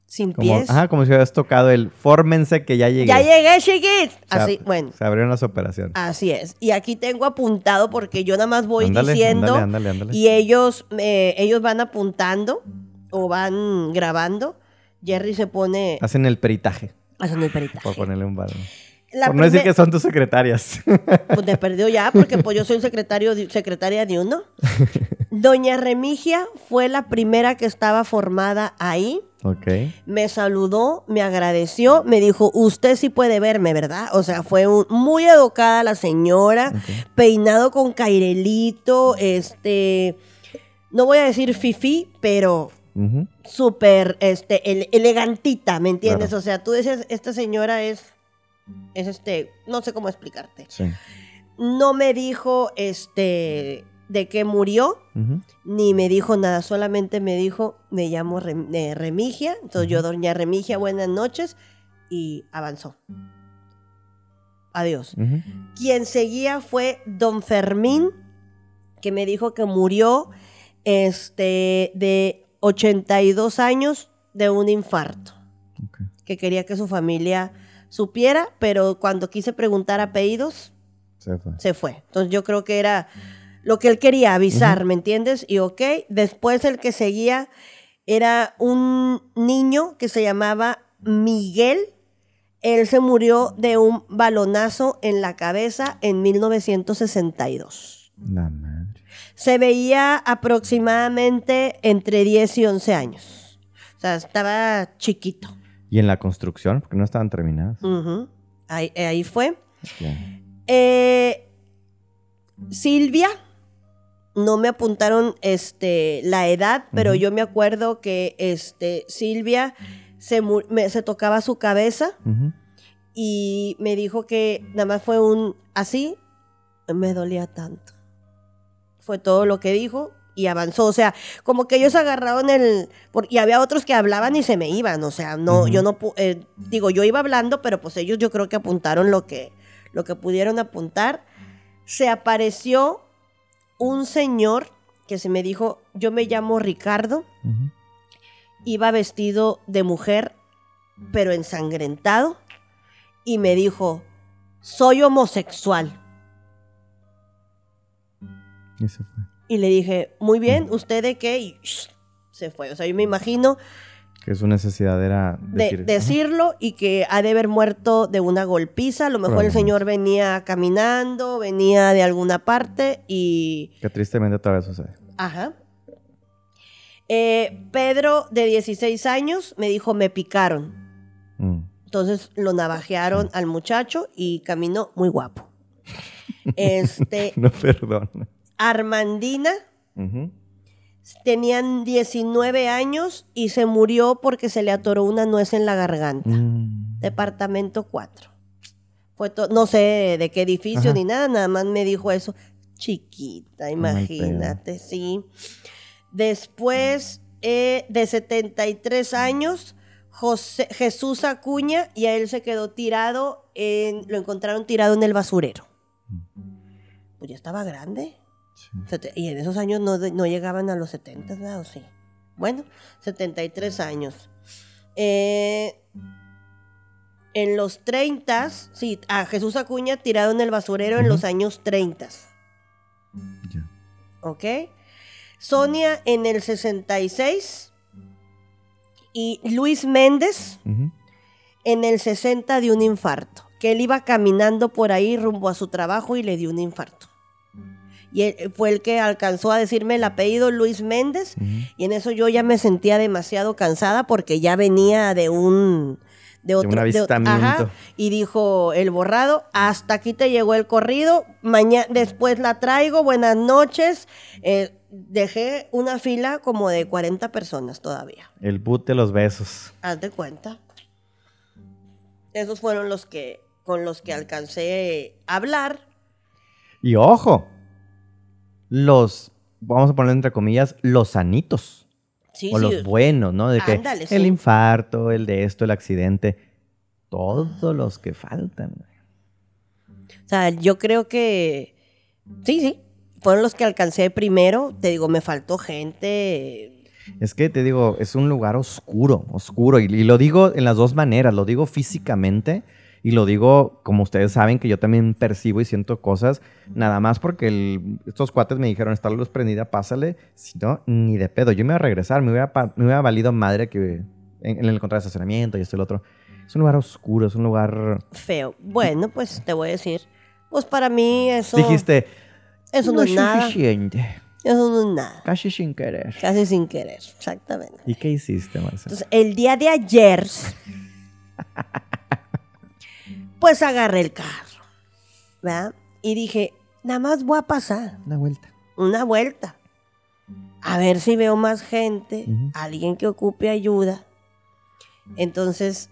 Speaker 2: Sin
Speaker 1: Como,
Speaker 2: pies.
Speaker 1: ajá, como si hubieras tocado el fórmense que ya llegué.
Speaker 2: Ya llegué, chiquit.
Speaker 1: Se
Speaker 2: Así, bueno.
Speaker 1: Se abrieron las operaciones.
Speaker 2: Así es. Y aquí tengo apuntado porque yo nada más voy
Speaker 1: Ándale,
Speaker 2: diciendo
Speaker 1: ándale, ándale, ándale.
Speaker 2: y ellos, eh, ellos van apuntando o van grabando. Jerry se pone
Speaker 1: Hacen el peritaje,
Speaker 2: haciendo el peritaje.
Speaker 1: por ponerle un balón.
Speaker 2: La
Speaker 1: por no decir que son tus secretarias.
Speaker 2: Pues te perdió ya porque pues yo soy secretario de- secretaria de uno. Doña Remigia fue la primera que estaba formada ahí.
Speaker 1: ok.
Speaker 2: Me saludó, me agradeció, me dijo, usted sí puede verme, ¿verdad? O sea, fue un- muy educada la señora, peinado con cairelito, este, no voy a decir fifi, pero
Speaker 1: Ujú.
Speaker 2: súper, este, ele- elegantita, ¿me entiendes?
Speaker 1: Claro.
Speaker 2: O sea, tú dices, esta señora es, es este, no sé cómo explicarte.
Speaker 1: Sí.
Speaker 2: No me dijo, este, de qué murió, ni me dijo nada, solamente me dijo, me llamo Rem- eh, Remigia, entonces yo, doña Remigia, buenas noches, y avanzó. Adiós. Quien seguía fue don Fermín, que me dijo que murió este, de 82 años de un infarto, que quería que su familia supiera, pero cuando quise preguntar apellidos,
Speaker 1: Se fue.
Speaker 2: se fue. Entonces yo creo que era lo que él quería avisar, ¿me entiendes? Y ok, después el que seguía era un niño que se llamaba Miguel. Él se murió de un balonazo en la cabeza en 1962.
Speaker 1: La madre.
Speaker 2: Se veía aproximadamente entre 10 y 11 años. O sea, estaba chiquito.
Speaker 1: Y en la construcción, porque no estaban terminadas.
Speaker 2: Ujú. ahí, ahí fue. Eh, Silvia, no me apuntaron este, la edad, pero yo me acuerdo que este, Silvia se, me- se tocaba su cabeza y me dijo que nada más fue un así, me dolía tanto. Fue todo lo que dijo y avanzó. O sea, como que ellos agarraron el... por- y había otros que hablaban y se me iban. O sea, no, yo no... eh, digo, yo iba hablando, pero pues ellos yo creo que apuntaron lo que, lo que pudieron apuntar. Se apareció un señor que se me dijo, yo me llamo Ricardo, iba vestido de mujer, pero ensangrentado, y me dijo, soy homosexual.
Speaker 1: Se fue.
Speaker 2: Y le dije, muy bien, ¿usted de qué? Y shh, se fue. O sea, yo me imagino
Speaker 1: Que su necesidad era
Speaker 2: de-
Speaker 1: decir.
Speaker 2: decirlo y que ha de haber muerto de una golpiza. A lo mejor el señor venía caminando, venía de alguna parte y
Speaker 1: Que tristemente todavía sucede.
Speaker 2: Ajá. Eh, Pedro, de 16 años, me dijo, me picaron.
Speaker 1: Mm.
Speaker 2: Entonces lo navajearon al muchacho y caminó muy guapo. Este,
Speaker 1: No, perdón.
Speaker 2: Armandina tenían 19 años y se murió porque se le atoró una nuez en la garganta.
Speaker 1: Mm.
Speaker 2: Departamento 4. Fue no sé de qué edificio
Speaker 1: Ajá.
Speaker 2: ni nada, nada más me dijo eso. Chiquita, imagínate, sí. Después eh, de 73 años, José, Jesús Acuña y a él se quedó tirado, en, lo encontraron tirado en el basurero. Pues ya estaba grande.
Speaker 1: Sí.
Speaker 2: Y en esos años no, no llegaban a los 70, ¿verdad? ¿O sí? Bueno, 73 años. Eh, en los 30, sí, a Jesús Acuña tirado en el basurero en los años 30,
Speaker 1: Ya.
Speaker 2: ¿ok? Sonia en el 66 y Luis Méndez
Speaker 1: Ujú.
Speaker 2: en el 60 de un infarto, que él iba caminando por ahí rumbo a su trabajo y le dio un infarto. Y él- fue el que alcanzó a decirme el apellido Luis Méndez y en eso yo ya me sentía demasiado cansada porque ya venía de un de otro
Speaker 1: un avistamiento.
Speaker 2: y dijo el borrado, hasta aquí te llegó el corrido, mañana después la traigo, buenas noches. Eh, dejé una fila como de 40 personas todavía.
Speaker 1: El boot de los besos.
Speaker 2: Haz de cuenta. Esos fueron los que con los que alcancé a hablar.
Speaker 1: Y ojo, los, vamos a poner entre comillas, los sanitos.
Speaker 2: Sí,
Speaker 1: o
Speaker 2: sí.
Speaker 1: los buenos, ¿no? De que
Speaker 2: Ándale,
Speaker 1: el
Speaker 2: sí.
Speaker 1: infarto, el de esto, el accidente. Todos los que faltan.
Speaker 2: O sea, yo creo que sí, sí. Fueron los que alcancé primero. Te digo, me faltó gente.
Speaker 1: Es que te digo, es un lugar oscuro, oscuro. Y, y lo digo en las dos maneras. Lo digo físicamente y lo digo, como ustedes saben, que yo también percibo y siento cosas. Nada más porque el- estos cuates me dijeron, está la luz prendida, pásale. Si no, ni de pedo. Yo me iba a regresar. Me hubiera, me hubiera valido madre que en, en el control de estacionamiento y esto y lo otro. Es un lugar oscuro, es un lugar...
Speaker 2: Feo. Bueno, pues te voy a decir. Pues para mí eso.
Speaker 1: Dijiste,
Speaker 2: eso no, es nada.
Speaker 1: suficiente.
Speaker 2: Eso no es nada.
Speaker 1: Casi sin querer.
Speaker 2: Casi sin querer. Exactamente.
Speaker 1: ¿Y qué hiciste, Marcelo?
Speaker 2: Entonces, el día de ayer, pues agarré el carro, ¿verdad? Y dije, nada más voy a pasar
Speaker 1: Una vuelta.
Speaker 2: una vuelta. A ver si veo más gente, alguien que ocupe ayuda. Entonces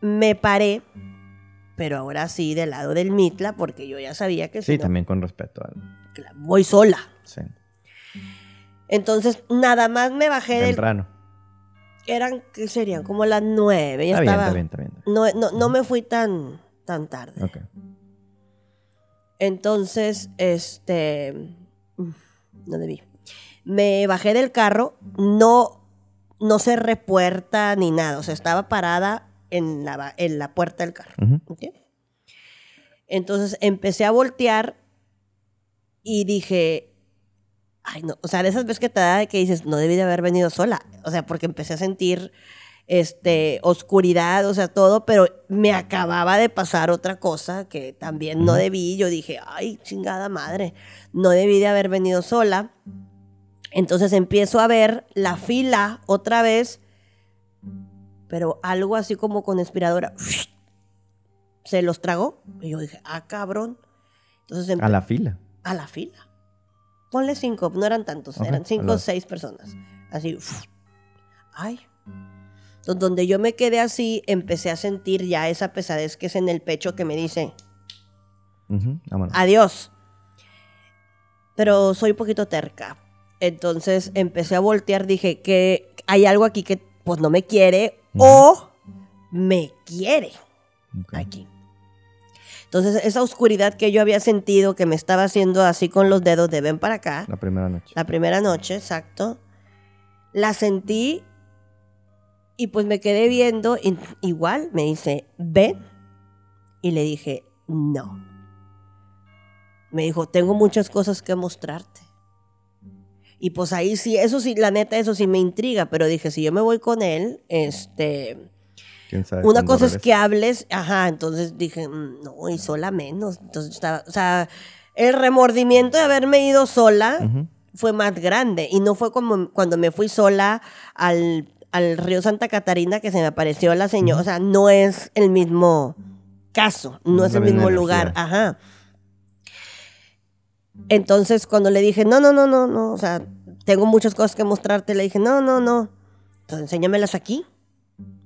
Speaker 2: me paré, pero ahora sí del lado del Mitla, porque yo ya sabía que si
Speaker 1: Sí,
Speaker 2: no,
Speaker 1: también con respeto al...
Speaker 2: voy sola.
Speaker 1: Sí.
Speaker 2: Entonces nada más me bajé del...
Speaker 1: Temprano.
Speaker 2: Eran, ¿qué serían? Como las nueve. Ya
Speaker 1: Está bien,
Speaker 2: estaba...
Speaker 1: está bien, está bien.
Speaker 2: No, no, no me fui tan, tan tarde. Entonces, este. mm, No debí. Me bajé del carro, no, no cerré puerta ni nada. O sea, estaba parada en la, en la puerta del carro. Entonces empecé a voltear y dije. Ay, no. O sea, de esas veces que te da que dices, no debí de haber venido sola. O sea, porque empecé a sentir este, oscuridad, o sea, todo, pero me acababa de pasar otra cosa que también no debí. Yo dije, ay, chingada madre, no debí de haber venido sola. Entonces empiezo a ver la fila otra vez, pero algo así como con aspiradora. Se los tragó. Y yo dije, ah, cabrón. Entonces
Speaker 1: A la fila.
Speaker 2: a la fila. Ponle cinco, no eran tantos, eran cinco o seis personas. Así, ay. Entonces, donde yo me quedé así, empecé a sentir ya esa pesadez que es en el pecho que me dice, adiós. Pero soy un poquito terca. Entonces empecé a voltear, dije que hay algo aquí que pues no me quiere o me quiere aquí. Entonces esa oscuridad que yo había sentido que me estaba haciendo así con los dedos de ven para acá,
Speaker 1: La primera noche.
Speaker 2: la primera noche, exacto, la sentí y pues me quedé viendo, y igual me dice, ven, y le dije, no. Me dijo, tengo muchas cosas que mostrarte. Y pues ahí sí, eso sí, la neta, eso sí me intriga, pero dije, si yo me voy con él, este,
Speaker 1: ¿Quién sabe
Speaker 2: una cosa es que hables, ajá, entonces dije, "Mm, no, y sola menos. Entonces estaba, o sea, el remordimiento de haberme ido sola, fue más grande y no fue como cuando me fui sola al, al río Santa Catarina que se me apareció la señora, o sea, no es el mismo caso, no,
Speaker 1: No
Speaker 2: es el mismo lugar, ajá. Entonces cuando le dije, no, no, no, no, no, o sea, tengo muchas cosas que mostrarte, le dije, no, no, no, entonces enséñamelas aquí.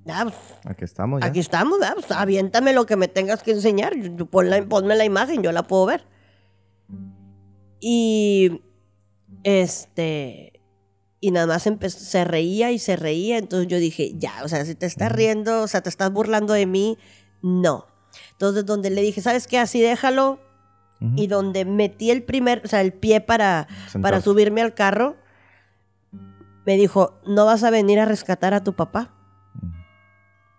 Speaker 2: Ya, pues,
Speaker 1: Aquí estamos ya.
Speaker 2: Aquí estamos, ¿verdad? Pues, aviéntame lo que me tengas que enseñar. Yo- yo- ponla- ponme la imagen, yo la puedo ver. Y este. Y nada más se reía y se reía. Entonces yo dije, ya, o sea, si te estás riendo, o sea, te estás burlando de mí, no. Entonces, donde le dije, ¿sabes qué? Así déjalo. Y donde metí el primer, o sea, el pie para, para subirme al carro, me dijo, ¿no vas a venir a rescatar a tu papá?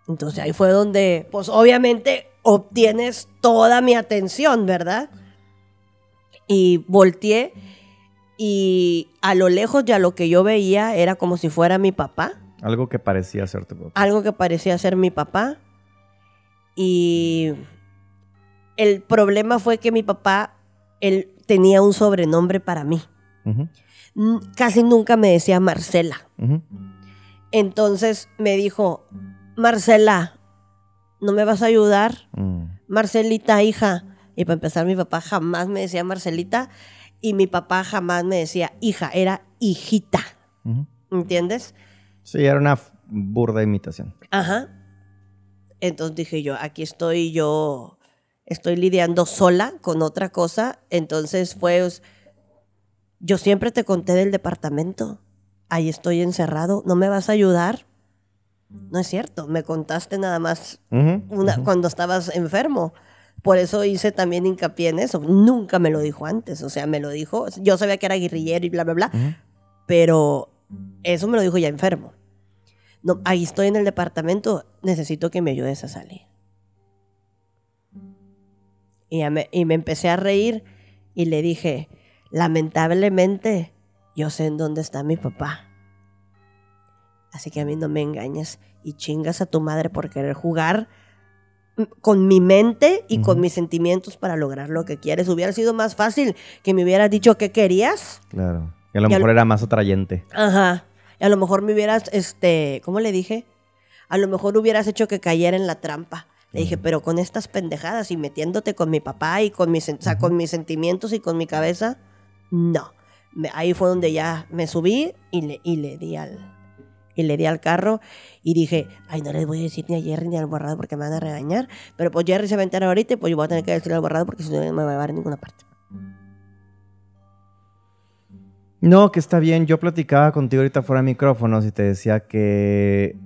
Speaker 2: Entonces ahí fue donde, pues obviamente obtienes toda mi atención, ¿verdad? Y volteé y a lo lejos ya lo que yo veía era como si fuera mi papá,
Speaker 1: Algo que parecía ser tu papá.
Speaker 2: algo que parecía ser mi papá. Y el problema fue que mi papá, él tenía un sobrenombre para mí. Casi nunca me decía Marcela. Entonces me dijo, Marcela, ¿no me vas a ayudar?
Speaker 1: Mm.
Speaker 2: Marcelita, hija. Y para empezar, mi papá jamás me decía Marcelita y mi papá jamás me decía hija, era hijita.
Speaker 1: Ujú.
Speaker 2: ¿Entiendes?
Speaker 1: Sí, era una burda imitación.
Speaker 2: Ajá. Entonces dije yo, aquí estoy yo, estoy lidiando sola con otra cosa. Entonces fue, yo siempre te conté del departamento. Ahí estoy encerrado, ¿no me vas a ayudar? No es cierto, me contaste nada más
Speaker 1: Ujú,
Speaker 2: una-
Speaker 1: ujú.
Speaker 2: cuando estabas enfermo. Por eso hice también hincapié en eso. Nunca me lo dijo antes. O sea, me lo dijo. Yo sabía que era guerrillero y bla, bla, bla. Pero eso me lo dijo ya enfermo. No, ahí estoy en el departamento. Necesito que me ayudes a salir. Y, ya me, y me empecé a reír y le dije, lamentablemente, yo sé en dónde está mi papá. Así que a mí no me engañes y chingas a tu madre por querer jugar con mi mente y con mis sentimientos para lograr lo que quieres. Hubiera sido más fácil que me hubieras dicho qué querías.
Speaker 1: Claro. Que a lo
Speaker 2: Y
Speaker 1: mejor era más atrayente.
Speaker 2: Ajá. Y a lo mejor me hubieras, este, ¿cómo le dije? A lo mejor hubieras hecho que cayera en la trampa. Le dije, pero con estas pendejadas y metiéndote con mi papá y con mis, o sea, con mis sentimientos y con mi cabeza, no. Me- ahí fue donde ya me subí y le, y le di al y le di al carro y dije, ay, no les voy a decir ni a Jerry ni al borrado porque me van a regañar, pero pues Jerry se va a enterar ahorita y pues yo voy a tener que decirle al borrado porque si no me va a llevar a ninguna parte.
Speaker 1: No, que está bien. Yo platicaba contigo ahorita fuera de micrófonos y te decía que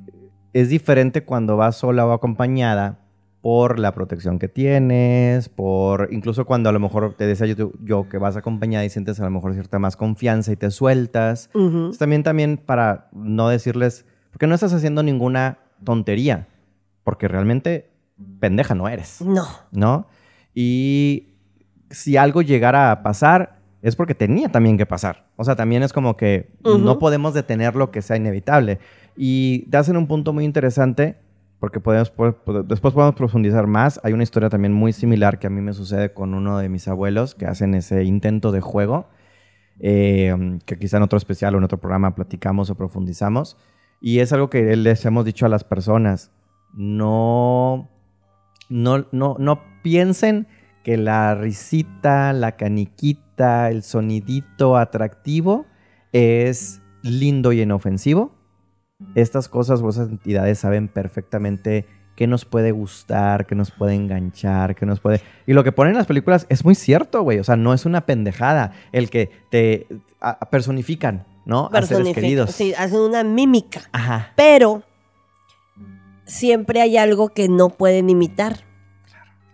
Speaker 1: es diferente cuando vas sola o acompañada por la protección que tienes, por incluso cuando a lo mejor te decía yo, yo que vas acompañada y sientes a lo mejor cierta más confianza y te sueltas.
Speaker 2: Ujú.
Speaker 1: Es también, también para no decirles, porque no estás haciendo ninguna tontería, porque realmente pendeja no eres.
Speaker 2: No.
Speaker 1: ¿no? Y si algo llegara a pasar, es porque tenía también que pasar. O sea, también es como que
Speaker 2: Ujú.
Speaker 1: no podemos detener lo que sea inevitable. Y te hacen un punto muy interesante, porque podemos, po- po- después podemos profundizar más. Hay una historia también muy similar que a mí me sucede con uno de mis abuelos que hacen ese intento de juego, eh, que quizá en otro especial o en otro programa platicamos o profundizamos. Y es algo que les hemos dicho a las personas. No, no, no, no piensen que la risita, la caniquita, el sonidito atractivo es lindo y inofensivo. Estas cosas o esas entidades saben perfectamente qué nos puede gustar, qué nos puede enganchar, qué nos puede... Y lo que ponen en las películas es muy cierto, güey. O sea, no es una pendejada el que te a- personifican, ¿no? A seres
Speaker 2: Personifica-
Speaker 1: queridos.
Speaker 2: Sí, hacen una mímica.
Speaker 1: Ajá.
Speaker 2: Pero siempre hay algo que no pueden imitar,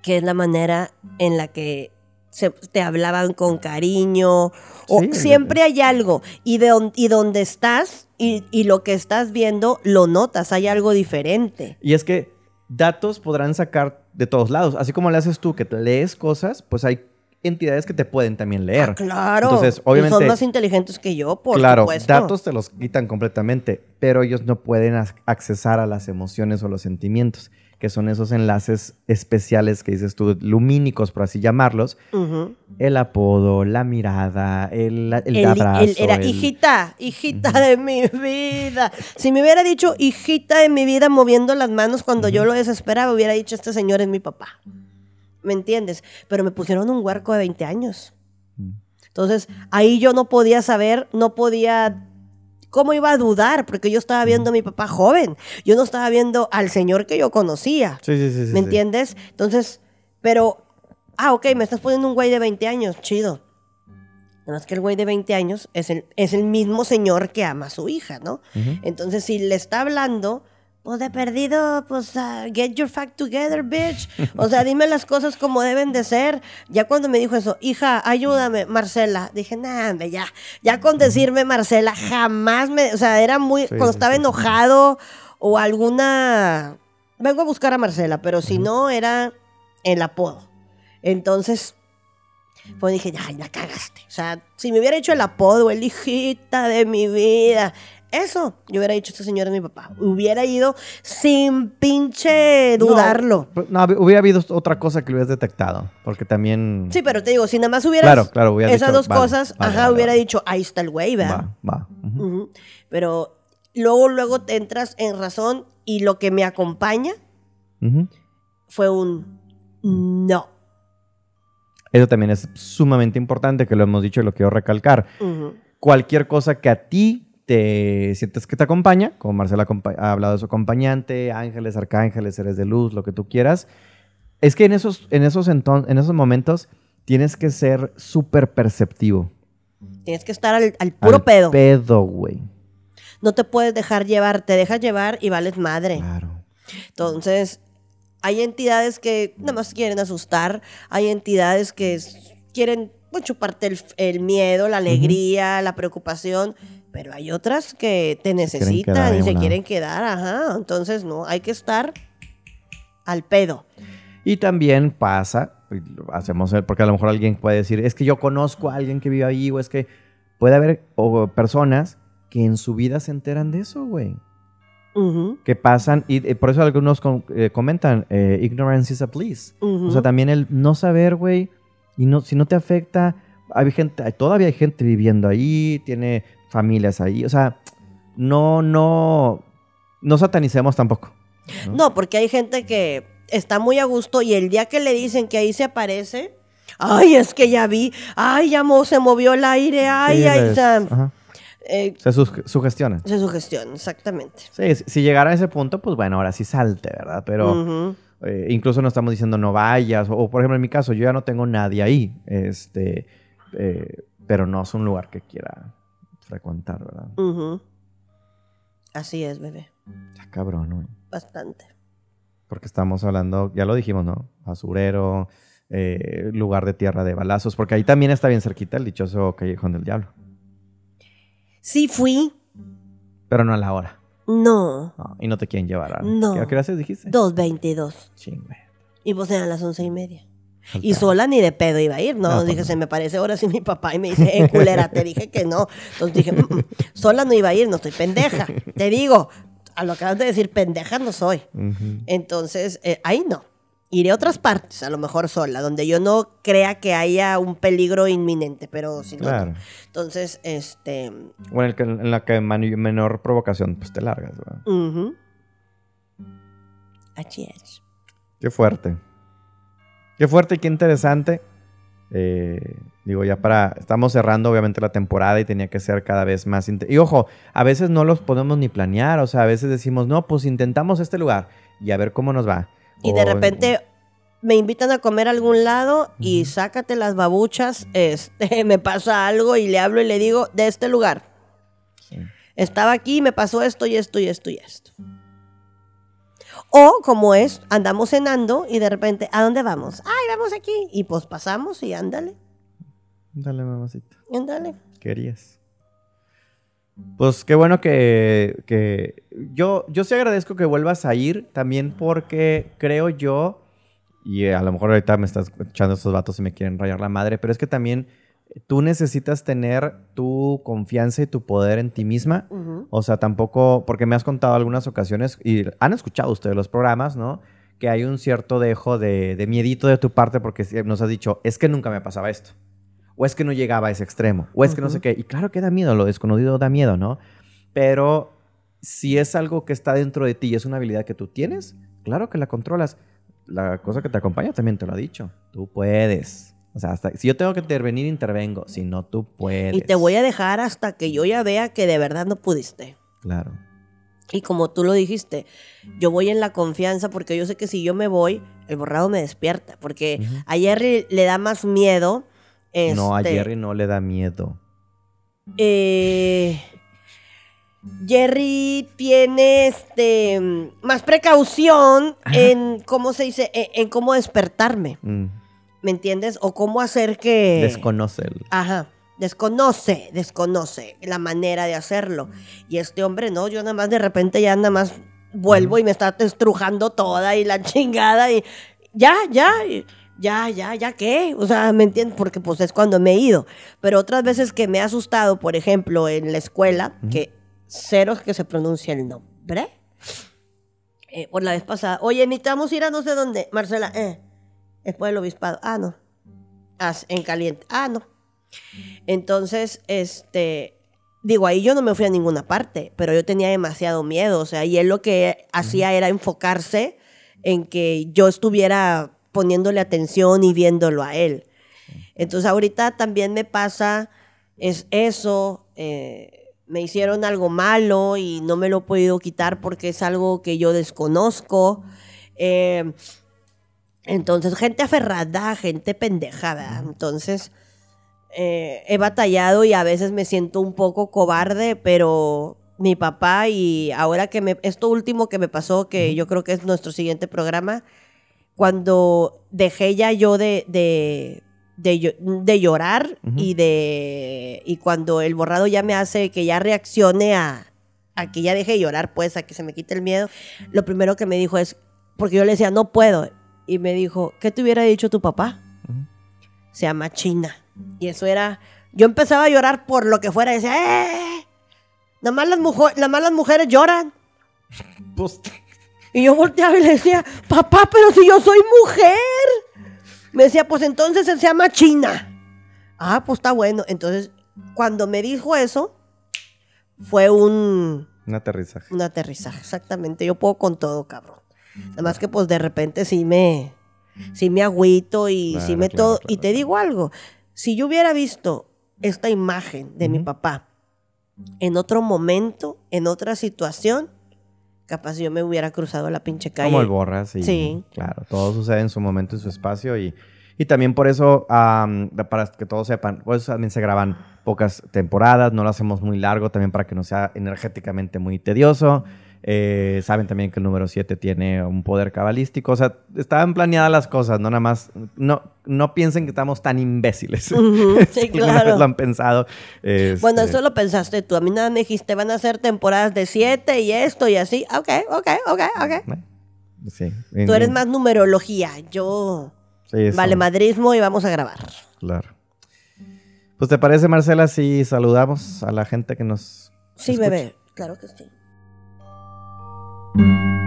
Speaker 2: que es la manera en la que se, te hablaban con cariño, o
Speaker 1: Sí,
Speaker 2: siempre hay algo, y, de on- y donde estás y, y lo que estás viendo, lo notas, hay algo diferente.
Speaker 1: Y es que datos podrán sacar de todos lados. Así como le haces tú que te lees cosas, pues hay entidades que te pueden también leer.
Speaker 2: Ah, claro.
Speaker 1: Entonces,
Speaker 2: Y
Speaker 1: obviamente-
Speaker 2: son más inteligentes que yo, por
Speaker 1: claro,
Speaker 2: supuesto.
Speaker 1: datos te los quitan completamente, pero ellos no pueden ac- accesar a las emociones o los sentimientos. Que son esos enlaces especiales que dices tú, lumínicos, por así llamarlos. El apodo, la mirada, el, el,
Speaker 2: El-
Speaker 1: abrazo.
Speaker 2: el- era hijita, hijita de mi vida. Si me hubiera dicho hijita de mi vida moviendo las manos cuando yo lo desesperaba, hubiera dicho este señor es mi papá. ¿Me entiendes? Pero me pusieron un huerco de 20 años. Entonces, ahí yo no podía saber, no podía ¿Cómo iba a dudar? Porque yo estaba viendo a mi papá joven. Yo no estaba viendo al señor que yo conocía.
Speaker 1: Sí, sí, sí. sí,
Speaker 2: ¿Me
Speaker 1: sí.
Speaker 2: entiendes? Entonces, pero, ah, ok, me estás poniendo un güey de 20 años, chido. Nada más que el güey de 20 años es el, es el mismo señor que ama a su hija, ¿no? Entonces, si le está hablando, pues de perdido, pues ah, get your fact together, bitch. O sea, dime las cosas como deben de ser. Ya cuando me dijo eso, hija, ayúdame, Marcela, dije, nah, ya. Ya con decirme Marcela, jamás me. O sea, era muy.
Speaker 1: Sí,
Speaker 2: cuando estaba enojado o alguna. Vengo a buscar a Marcela, pero si no, era el apodo. Entonces, pues dije, ay, la cagaste. O sea, si me hubiera hecho el apodo, el hijita de mi vida, eso, yo hubiera dicho, este señor es mi papá. Hubiera ido sin pinche dudarlo.
Speaker 1: No, no, hubiera habido otra cosa que lo hubieras detectado. Porque también.
Speaker 2: Sí, pero te digo, si nada más hubieras
Speaker 1: Claro, claro, hubiera
Speaker 2: esas
Speaker 1: dicho,
Speaker 2: dos
Speaker 1: vale,
Speaker 2: cosas,
Speaker 1: vale,
Speaker 2: ajá,
Speaker 1: vale,
Speaker 2: hubiera dicho, ahí está el güey, ¿verdad?
Speaker 1: Va, va.
Speaker 2: Pero luego, luego te entras en razón y lo que me acompaña fue un no.
Speaker 1: Eso también es sumamente importante, que lo hemos dicho y lo quiero recalcar. Cualquier cosa que a ti te sientes que te acompaña, como Marcela ha hablado de su acompañante, ángeles, arcángeles, seres de luz, lo que tú quieras, es que en esos, en esos, enton- en esos momentos tienes que ser súper perceptivo.
Speaker 2: Tienes que estar al, al puro
Speaker 1: Al
Speaker 2: pedo.
Speaker 1: Pedo, güey.
Speaker 2: no te puedes dejar llevar, te dejas llevar y vales madre.
Speaker 1: Claro.
Speaker 2: Entonces, hay entidades que nada más quieren asustar, hay entidades que quieren pues, chuparte el, el miedo, la alegría, la preocupación, pero hay otras que te necesitan y se quieren quedar, ajá. Entonces, no, hay que estar al pedo.
Speaker 1: Y también pasa, hacemos el- porque a lo mejor alguien puede decir, es que yo conozco a alguien que vive ahí, o es que puede haber o, personas que en su vida se enteran de eso, güey.
Speaker 2: Ujú,
Speaker 1: Que pasan, y por eso algunos com- eh, comentan, eh, ignorance is a bliss.
Speaker 2: ujú.
Speaker 1: O sea, también el no saber, güey, y no, si no te afecta, hay gente, todavía hay gente viviendo ahí, tiene familias ahí, o sea, no, no, no satanicemos tampoco. ¿no?
Speaker 2: No, porque hay gente que está muy a gusto y el día que le dicen que ahí se aparece, ay, es que ya vi, ay, ya mo- se movió el aire, ay,
Speaker 1: Sí,
Speaker 2: ay, o sea, eh,
Speaker 1: Se sus- sugestionan.
Speaker 2: se sugestiona, exactamente.
Speaker 1: Sí, si- llegara a ese punto, pues bueno, ahora sí salte, ¿verdad? Pero eh, incluso no estamos diciendo no vayas, o, o, por ejemplo en mi caso, yo ya no tengo nadie ahí, este, eh, pero no es un lugar que quiera frecuentar, ¿verdad?
Speaker 2: Así es, bebé,
Speaker 1: Ya cabrón, güey.
Speaker 2: bastante.
Speaker 1: Porque estamos hablando, ya lo dijimos, ¿no? Basurero, eh, lugar de tierra de balazos, porque ahí también está bien cerquita el dichoso Callejón del Diablo,
Speaker 2: Sí fui,
Speaker 1: pero no a la hora.
Speaker 2: no,
Speaker 1: No, y no te quieren llevar. ¿a
Speaker 2: No.
Speaker 1: ¿Qué, a qué hora se dijiste?
Speaker 2: 2.22.
Speaker 1: Chingue.
Speaker 2: Y vos eran las once y media. Y sola ni de pedo iba a ir, ¿no?
Speaker 1: No, pues
Speaker 2: dije,
Speaker 1: no.
Speaker 2: se me parece ahora sí mi papá y me dice, eh, culera, te dije que no. Entonces dije, "Mm, mm, sola no iba a ir, no estoy pendeja. Te digo, a lo que acabas de decir, pendeja no soy. Entonces, eh, ahí no. Iré a otras partes, a lo mejor sola, donde yo no crea que haya un peligro inminente, pero si no, no.
Speaker 1: Claro.
Speaker 2: Entonces, este.
Speaker 1: Bueno, el que- en la que menor provocación, pues te largas, ¿verdad?
Speaker 2: ujú. Así es.
Speaker 1: Qué fuerte. Qué fuerte y qué interesante. Eh, digo, ya para. Estamos cerrando, obviamente, la temporada y tenía que ser cada vez más. Y ojo, a veces no los podemos ni planear. O sea, a veces decimos, no, pues intentamos este lugar y a ver cómo nos va.
Speaker 2: Y de repente me invitan a comer a algún lado y sácate las babuchas, este, me pasa algo y le hablo y le digo, de este lugar.
Speaker 1: Sí.
Speaker 2: Estaba aquí, me pasó esto y esto y esto y esto. O como es, andamos cenando y de repente, ¿a dónde vamos? Ay, vamos aquí. Y pues pasamos y ándale,
Speaker 1: Dale, mamacita.
Speaker 2: ándale.
Speaker 1: Querías. Pues qué bueno que, que yo, yo sí agradezco que vuelvas a ir también porque creo yo, y a lo mejor ahorita me estás echando estos vatos y me quieren rayar la madre, pero es que también tú necesitas tener tu confianza y tu poder en ti misma. O sea, tampoco, porque me has contado algunas ocasiones y han escuchado ustedes los programas, ¿no? que hay un cierto dejo de, de miedito de tu parte porque nos has dicho, es que nunca me pasaba esto. O es que no llegaba a ese extremo. O es que no sé qué. Y claro que da miedo, lo desconocido da miedo, ¿no? Pero si es algo que está dentro de ti y es una habilidad que tú tienes, claro que la controlas. La cosa que te acompaña también te lo ha dicho. Tú puedes. O sea, hasta, si yo tengo que intervenir, intervengo. Si no, tú puedes.
Speaker 2: Y te voy a dejar hasta que yo ya vea que de verdad no pudiste.
Speaker 1: Claro.
Speaker 2: Y como tú lo dijiste, yo voy en la confianza porque yo sé que si yo me voy, el borrado me despierta. Porque a Jerry le da más miedo.
Speaker 1: No, a
Speaker 2: este,
Speaker 1: Jerry no le da miedo.
Speaker 2: eh, Jerry tiene este más precaución en cómo se dice, en, en cómo despertarme,
Speaker 1: Mm,
Speaker 2: ¿me entiendes? O cómo hacer que
Speaker 1: Desconoce el-
Speaker 2: Ajá. Desconoce, desconoce la manera de hacerlo. Y este hombre, no, yo nada más de repente ya nada más vuelvo y me está estrujando toda y la chingada y ya, ya, ya, ya, ya qué. O sea, ¿me entiendes? Porque pues es cuando me he ido. Pero otras veces que me ha asustado, por ejemplo, en la escuela, que cero que se pronuncia el nombre. Eh, por la vez pasada, oye, necesitamos ir a no sé dónde. Marcela, eh, después del obispado. Ah, no. Ah, en caliente. Ah, no. Entonces, este, digo, ahí yo no me fui a ninguna parte, pero yo tenía demasiado miedo, o sea, y él lo que hacía era enfocarse en que yo estuviera poniéndole atención y viéndolo a él. Entonces, ahorita también me pasa es eso, eh, me hicieron algo malo y no me lo he podido quitar porque es algo que yo desconozco. Eh, entonces, gente aferrada, gente pendeja, ¿verdad? Entonces, eh, he batallado y a veces me siento un poco cobarde, pero mi papá y ahora que me, esto último que me pasó, que yo creo que es nuestro siguiente programa, cuando dejé ya yo de, de, de, llo- de llorar y de y cuando el borrado ya me hace que ya reaccione a, a que ya deje de llorar, pues a que se me quite el miedo, lo primero que me dijo es, porque yo le decía, no puedo, y me dijo, ¿qué te hubiera dicho tu papá? Se llama China. Y eso era. Yo empezaba a llorar por lo que fuera. Y decía, ¡eh! Nada más las, mujo- nada más las mujeres lloran.
Speaker 1: Pues,
Speaker 2: Y yo volteaba y le decía, papá, pero si yo soy mujer. Me decía, pues entonces se llama China. Ah, pues está bueno. Entonces, cuando me dijo eso, fue un,
Speaker 1: un aterrizaje.
Speaker 2: un aterrizaje. Exactamente. Yo puedo con todo, cabrón. Nada más que pues de repente sí me, sí me agüito y sí
Speaker 1: Claro,
Speaker 2: me
Speaker 1: claro,
Speaker 2: todo.
Speaker 1: claro.
Speaker 2: Y te digo algo, si yo hubiera visto esta imagen de mi
Speaker 1: Ujú.
Speaker 2: papá en otro momento, en otra situación, capaz yo me hubiera cruzado la pinche calle.
Speaker 1: Como el borras, sí.
Speaker 2: Sí.
Speaker 1: Claro, todo sucede en su momento, en su espacio y, y también por eso, am, para que todos sepan, pues también se graban pocas temporadas, no lo hacemos muy largo también para que no sea energéticamente muy tedioso. Eh, saben también que el número 7 tiene un poder cabalístico, o sea, estaban planeadas las cosas, no nada más, no, no piensen que estamos tan imbéciles.
Speaker 2: Ujú,
Speaker 1: Si
Speaker 2: sí, claro.
Speaker 1: lo han pensado.
Speaker 2: Bueno,
Speaker 1: este,
Speaker 2: eso lo pensaste tú. A mí nada me dijiste, van a ser temporadas de siete y esto y así. Ok, ok, ok, ok.
Speaker 1: Sí.
Speaker 2: Tú eres más numerología. Yo,
Speaker 1: Sí,
Speaker 2: vale madrismo y vamos a grabar.
Speaker 1: Claro. Pues te parece, Marcela, si saludamos a la gente que nos...
Speaker 2: Sí,
Speaker 1: escucha?
Speaker 2: bebé. Claro que sí.
Speaker 1: Música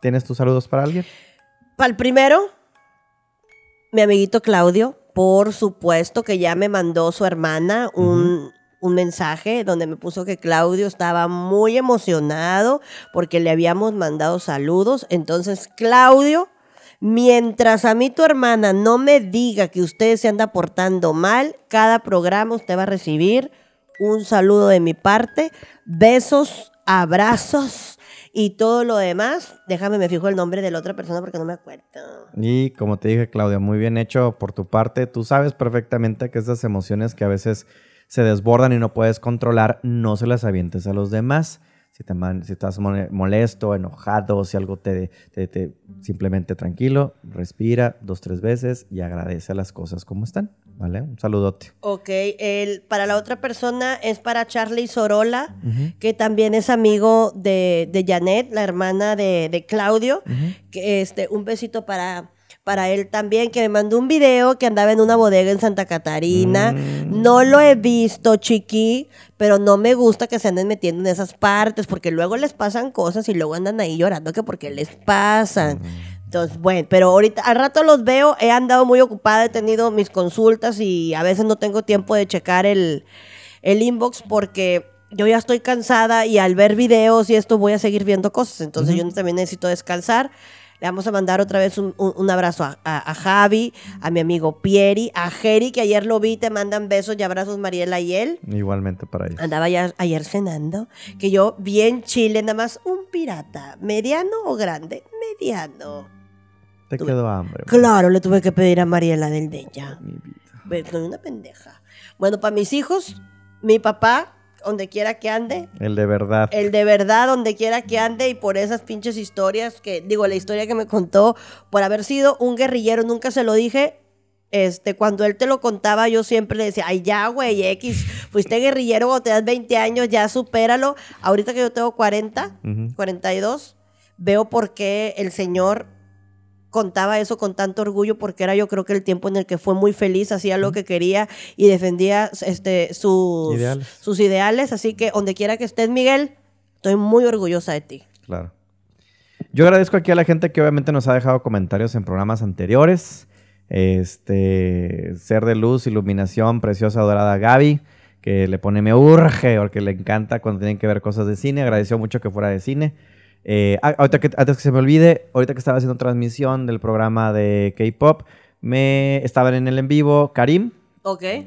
Speaker 1: ¿Tienes tus saludos para alguien?
Speaker 2: Para el primero, mi amiguito Claudio, por supuesto que ya me mandó su hermana un, un mensaje donde me puso que Claudio estaba muy emocionado porque le habíamos mandado saludos. Entonces, Claudio, mientras a mí tu hermana no me diga que usted se anda portando mal, cada programa usted va a recibir un saludo de mi parte, besos, abrazos y todo lo demás. Déjame, me fijo el nombre de la otra persona porque no me acuerdo.
Speaker 1: Y como te dije, Claudia, muy bien hecho por tu parte. Tú sabes perfectamente que esas emociones que a veces se desbordan y no puedes controlar, no se las avientes a los demás. Si, te man- si estás molesto, enojado, si algo te, te- te- simplemente tranquilo, respira dos, tres veces y agradece las cosas como están, ¿vale? Un saludote.
Speaker 2: Ok, el, para la otra persona es para Charlie Sorola, que también es amigo de, de Janet, la hermana de, de Claudio. que este, un besito para, para él también, que me mandó un video que andaba en una bodega en Santa Catarina.
Speaker 1: Mm.
Speaker 2: No lo he visto, chiqui, pero no me gusta que se anden metiendo en esas partes, porque luego les pasan cosas y luego andan ahí llorando que porque les pasan. Entonces, bueno, pero ahorita al rato los veo, he andado muy ocupada, he tenido mis consultas y a veces no tengo tiempo de checar el, el inbox porque yo ya estoy cansada y al ver videos y esto voy a seguir viendo cosas. Entonces yo también necesito descansar. Le vamos a mandar otra vez un, un- un abrazo a, a- a Javi, a mi amigo Pieri, a Jerry, que ayer lo vi, te mandan besos y abrazos Mariela y él.
Speaker 1: Igualmente para ellos.
Speaker 2: Andaba ya ayer cenando, que yo bien chile, nada más un pirata, mediano o grande, mediano.
Speaker 1: Te
Speaker 2: tuve-
Speaker 1: quedó hambre.
Speaker 2: Claro, le tuve que pedir a Mariela del Della.
Speaker 1: mi vida.
Speaker 2: Soy una pendeja. Bueno, para mis hijos, mi papá, donde quiera que ande,
Speaker 1: El de verdad.
Speaker 2: el de verdad, donde quiera que ande, y por esas pinches historias que, digo, la historia que me contó, por haber sido un guerrillero, nunca se lo dije. Este, cuando él te lo contaba, yo siempre le decía, ay, ya, güey, X, fuiste guerrillero cuando te das 20 años, ya supéralo. Ahorita que yo tengo 40,
Speaker 1: Ujú.
Speaker 2: 42, veo por qué el señor contaba eso con tanto orgullo porque era yo creo que el tiempo en el que fue muy feliz, hacía lo que quería y defendía este, sus,
Speaker 1: Ideales.
Speaker 2: sus ideales. Así que donde quiera que estés, Miguel, estoy muy orgullosa de ti.
Speaker 1: Claro. Yo agradezco aquí a la gente que obviamente nos ha dejado comentarios en programas anteriores. Este, Ser de Luz, Iluminación, Preciosa Dorada Gaby, que le pone me urge porque le encanta cuando tienen que ver cosas de cine. Agradeció mucho que fuera de cine. Eh, ah, ahorita que, antes que se me olvide, ahorita que estaba haciendo transmisión del programa de K-Pop, me estaban en el en vivo Karim,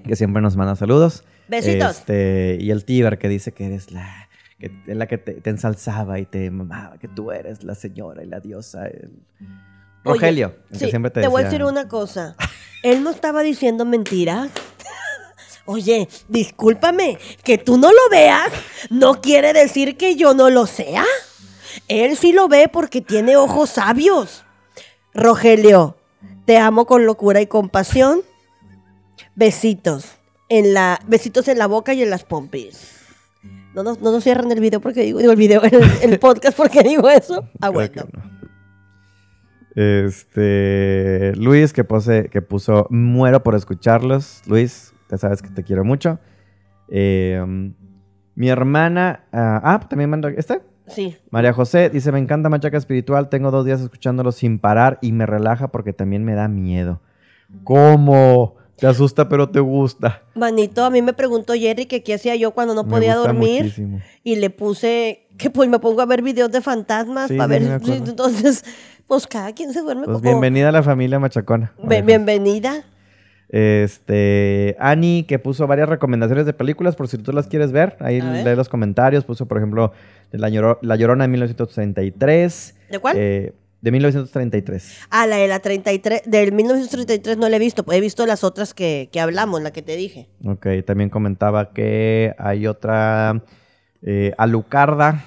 Speaker 1: que siempre nos manda saludos.
Speaker 2: Besitos.
Speaker 1: Este, y el Tíber que dice que eres la que es la que te, te ensalzaba y te mamaba, que tú eres la señora y la diosa. el-
Speaker 2: Oye,
Speaker 1: Rogelio, el que siempre te,
Speaker 2: te voy a decir una cosa. Él no estaba diciendo mentiras. Oye, discúlpame, que tú no lo veas no quiere decir que yo no lo sea. Él sí lo ve porque tiene ojos sabios. Rogelio, te amo con locura y compasión. Besitos en la besitos en la boca y en las pompis. No nos, no nos cierran el video porque digo, digo el video, el, el podcast porque digo eso. Ah, bueno.
Speaker 1: no. Este, Luis que, pose, que puso muero por escucharlos. Luis, ya sabes que te quiero mucho. Eh, mi hermana, ah, ah, también mando, ¿este?
Speaker 2: Sí.
Speaker 1: María José dice, me encanta Machaca Espiritual, tengo dos días escuchándolo sin parar y me relaja porque también me da miedo. ¿Cómo? Te asusta pero te gusta.
Speaker 2: Manito, a mí me preguntó Jerry que qué hacía yo cuando no podía dormir
Speaker 1: muchísimo.
Speaker 2: y le puse que pues me pongo a ver videos de fantasmas
Speaker 1: Sí,
Speaker 2: para
Speaker 1: sí,
Speaker 2: ver entonces pues cada quien se duerme
Speaker 1: Pues
Speaker 2: como
Speaker 1: bienvenida a la familia Machacona.
Speaker 2: Be- bienvenida.
Speaker 1: Este, Ani, que puso varias recomendaciones de películas, por si tú las quieres ver. Ahí
Speaker 2: ver.
Speaker 1: lee los comentarios. Puso, por ejemplo, La, Lloro- La Llorona de 1933.
Speaker 2: ¿De cuál?
Speaker 1: eh, de 1933.
Speaker 2: Ah, la de la 33 del 1933 no la he visto, he visto las otras que, que hablamos, la que te dije.
Speaker 1: Ok, también comentaba que hay otra eh, Alucarda,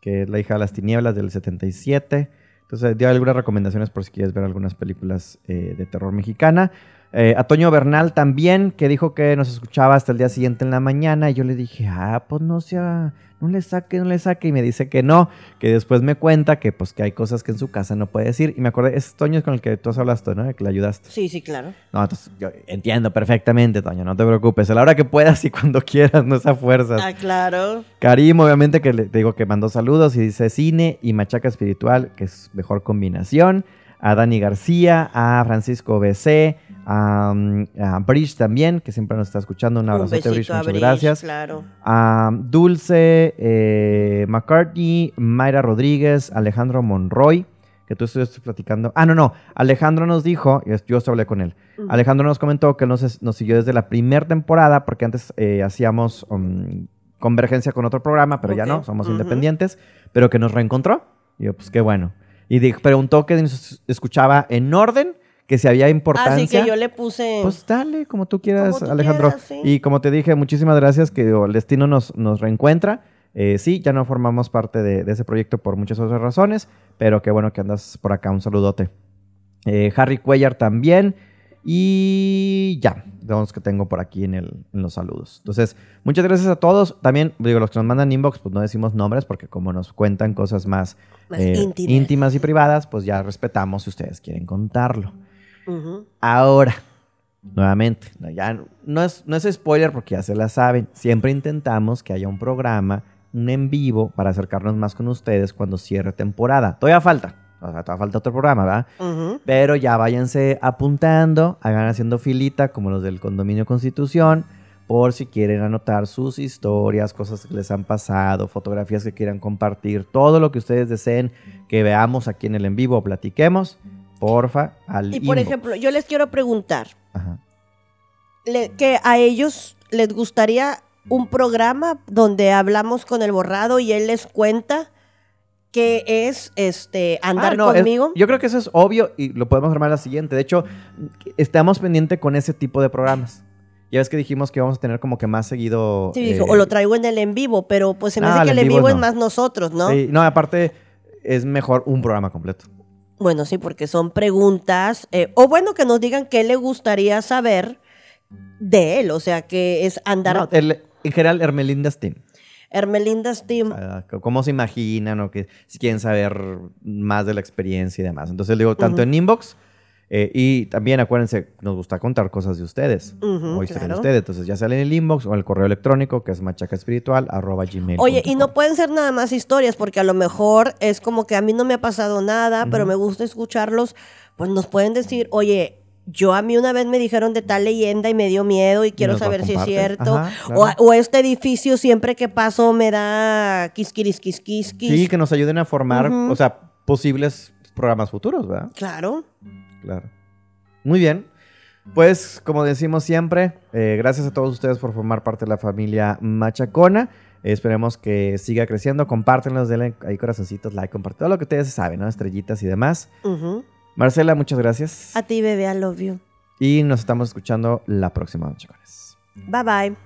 Speaker 1: que es la hija de las tinieblas del 77. Entonces dio algunas recomendaciones por si quieres ver algunas películas eh, de terror mexicana. Eh, a Toño Bernal también, que dijo que nos escuchaba hasta el día siguiente en la mañana. Y yo le dije, ah, pues no sea, no le saque, no le saque. Y me dice que no, que después me cuenta que pues que hay cosas que en su casa no puede decir. Y me acordé, es Toño con el que tú has hablado, ¿no? Que le ayudaste.
Speaker 2: Sí, sí, claro.
Speaker 1: No, entonces yo entiendo perfectamente, Toño, no te preocupes. A la hora que puedas y cuando quieras, no es a fuerzas.
Speaker 2: Ah, claro.
Speaker 1: Karim, obviamente, que le te digo que mandó saludos y dice cine y machaca espiritual, que es mejor combinación. A Dani García, a Francisco BC, a, a Bridge también, que siempre nos está escuchando. Un abrazote, Bridge, muchas
Speaker 2: Bridge,
Speaker 1: gracias.
Speaker 2: Claro.
Speaker 1: A Dulce eh, McCartney, Mayra Rodríguez, Alejandro Monroy, que tú estuviste platicando. Ah, no, no. Alejandro nos dijo, yo hablé con él.
Speaker 2: Ujú.
Speaker 1: Alejandro nos comentó que nos, nos siguió desde la primera temporada, porque antes eh, hacíamos um, convergencia con otro programa, pero ya
Speaker 2: Ok,
Speaker 1: no, somos
Speaker 2: ujú.
Speaker 1: independientes, pero que nos reencontró. Y yo, pues qué bueno. Y preguntó que nos escuchaba en orden, que si había importancia.
Speaker 2: Así que yo le puse.
Speaker 1: Pues dale, como tú quieras,
Speaker 2: Como tú
Speaker 1: Alejandro.
Speaker 2: quieras, sí.
Speaker 1: Y como te dije, muchísimas gracias que el destino nos, nos reencuentra. Eh, sí, ya no formamos parte de, de ese proyecto por muchas otras razones, pero qué bueno que andas por acá. Un saludote. Eh, Harry Cuellar también. Y ya, vemos que tengo por aquí en, el, en los saludos. Entonces, muchas gracias a todos. También, digo, los que nos mandan inbox, pues no decimos nombres porque como nos cuentan cosas más,
Speaker 2: Más
Speaker 1: eh,
Speaker 2: íntimas.
Speaker 1: íntimas y privadas, pues ya respetamos si ustedes quieren contarlo. Ahora, nuevamente, no, ya no es, no es spoiler porque ya se la saben. Siempre intentamos que haya un programa, un en vivo, para acercarnos más con ustedes cuando cierre temporada. Todavía falta, o sea, todavía falta otro programa, ¿verdad? Pero ya váyanse apuntando, hagan haciendo filita como los del condominio Constitución, por si quieren anotar sus historias, cosas que les han pasado, fotografías que quieran compartir, todo lo que ustedes deseen que veamos aquí en el en vivo o platiquemos, porfa, al
Speaker 2: Y por
Speaker 1: inbox.
Speaker 2: ejemplo, yo les quiero preguntar
Speaker 1: Ajá.
Speaker 2: le- que a ellos les gustaría un programa donde hablamos con el borrado y él les cuenta qué es este andar
Speaker 1: Ah, no, es-
Speaker 2: conmigo.
Speaker 1: yo creo que eso es obvio y lo podemos armar la siguiente. De hecho, estamos pendientes con ese tipo de programas. Ya ves que dijimos que vamos a tener como que más seguido.
Speaker 2: Sí, dijo,
Speaker 1: eh,
Speaker 2: o lo traigo en el en vivo, pero pues se me
Speaker 1: No,
Speaker 2: hace que
Speaker 1: el en vivo
Speaker 2: vivo es
Speaker 1: no.
Speaker 2: más nosotros, ¿no?
Speaker 1: sí, no, aparte es mejor un programa completo.
Speaker 2: Bueno, sí, porque son preguntas, eh, o bueno, que nos digan qué le gustaría saber de él, o sea, que es andar
Speaker 1: No, el- en general, Hermelinda Steam.
Speaker 2: Hermelinda Steam.
Speaker 1: C- cómo se imaginan o que si quieren saber más de la experiencia y demás. Entonces, digo, tanto en inbox eh, y también acuérdense, nos gusta contar cosas de ustedes o historias de ustedes. Entonces, ya sale en el inbox o en el correo electrónico que es machacaespiritual.gmail.
Speaker 2: Oye, y no pueden ser nada más historias, porque a lo mejor es como que a mí no me ha pasado nada, pero me gusta escucharlos, pues nos pueden decir, oye, yo a mí una vez me dijeron de tal leyenda y me dio miedo y quiero saber si es cierto.
Speaker 1: Ajá,
Speaker 2: o,
Speaker 1: claro.
Speaker 2: o este edificio siempre que paso me da quisquiris, quisquis,
Speaker 1: Sí, que nos ayuden a formar,
Speaker 2: Ujú.
Speaker 1: o sea, posibles programas futuros, ¿verdad?
Speaker 2: Claro.
Speaker 1: Claro. Muy bien. Pues, como decimos siempre, eh, gracias a todos ustedes por formar parte de la familia Machacona. Esperemos que siga creciendo. Compártenlos, denle ahí corazoncitos, like, compartir todo lo que ustedes saben, ¿no? Estrellitas y demás. Marcela, muchas gracias.
Speaker 2: A ti, bebé, I love you.
Speaker 1: Y nos estamos escuchando la próxima, Machacones.
Speaker 2: Bye bye.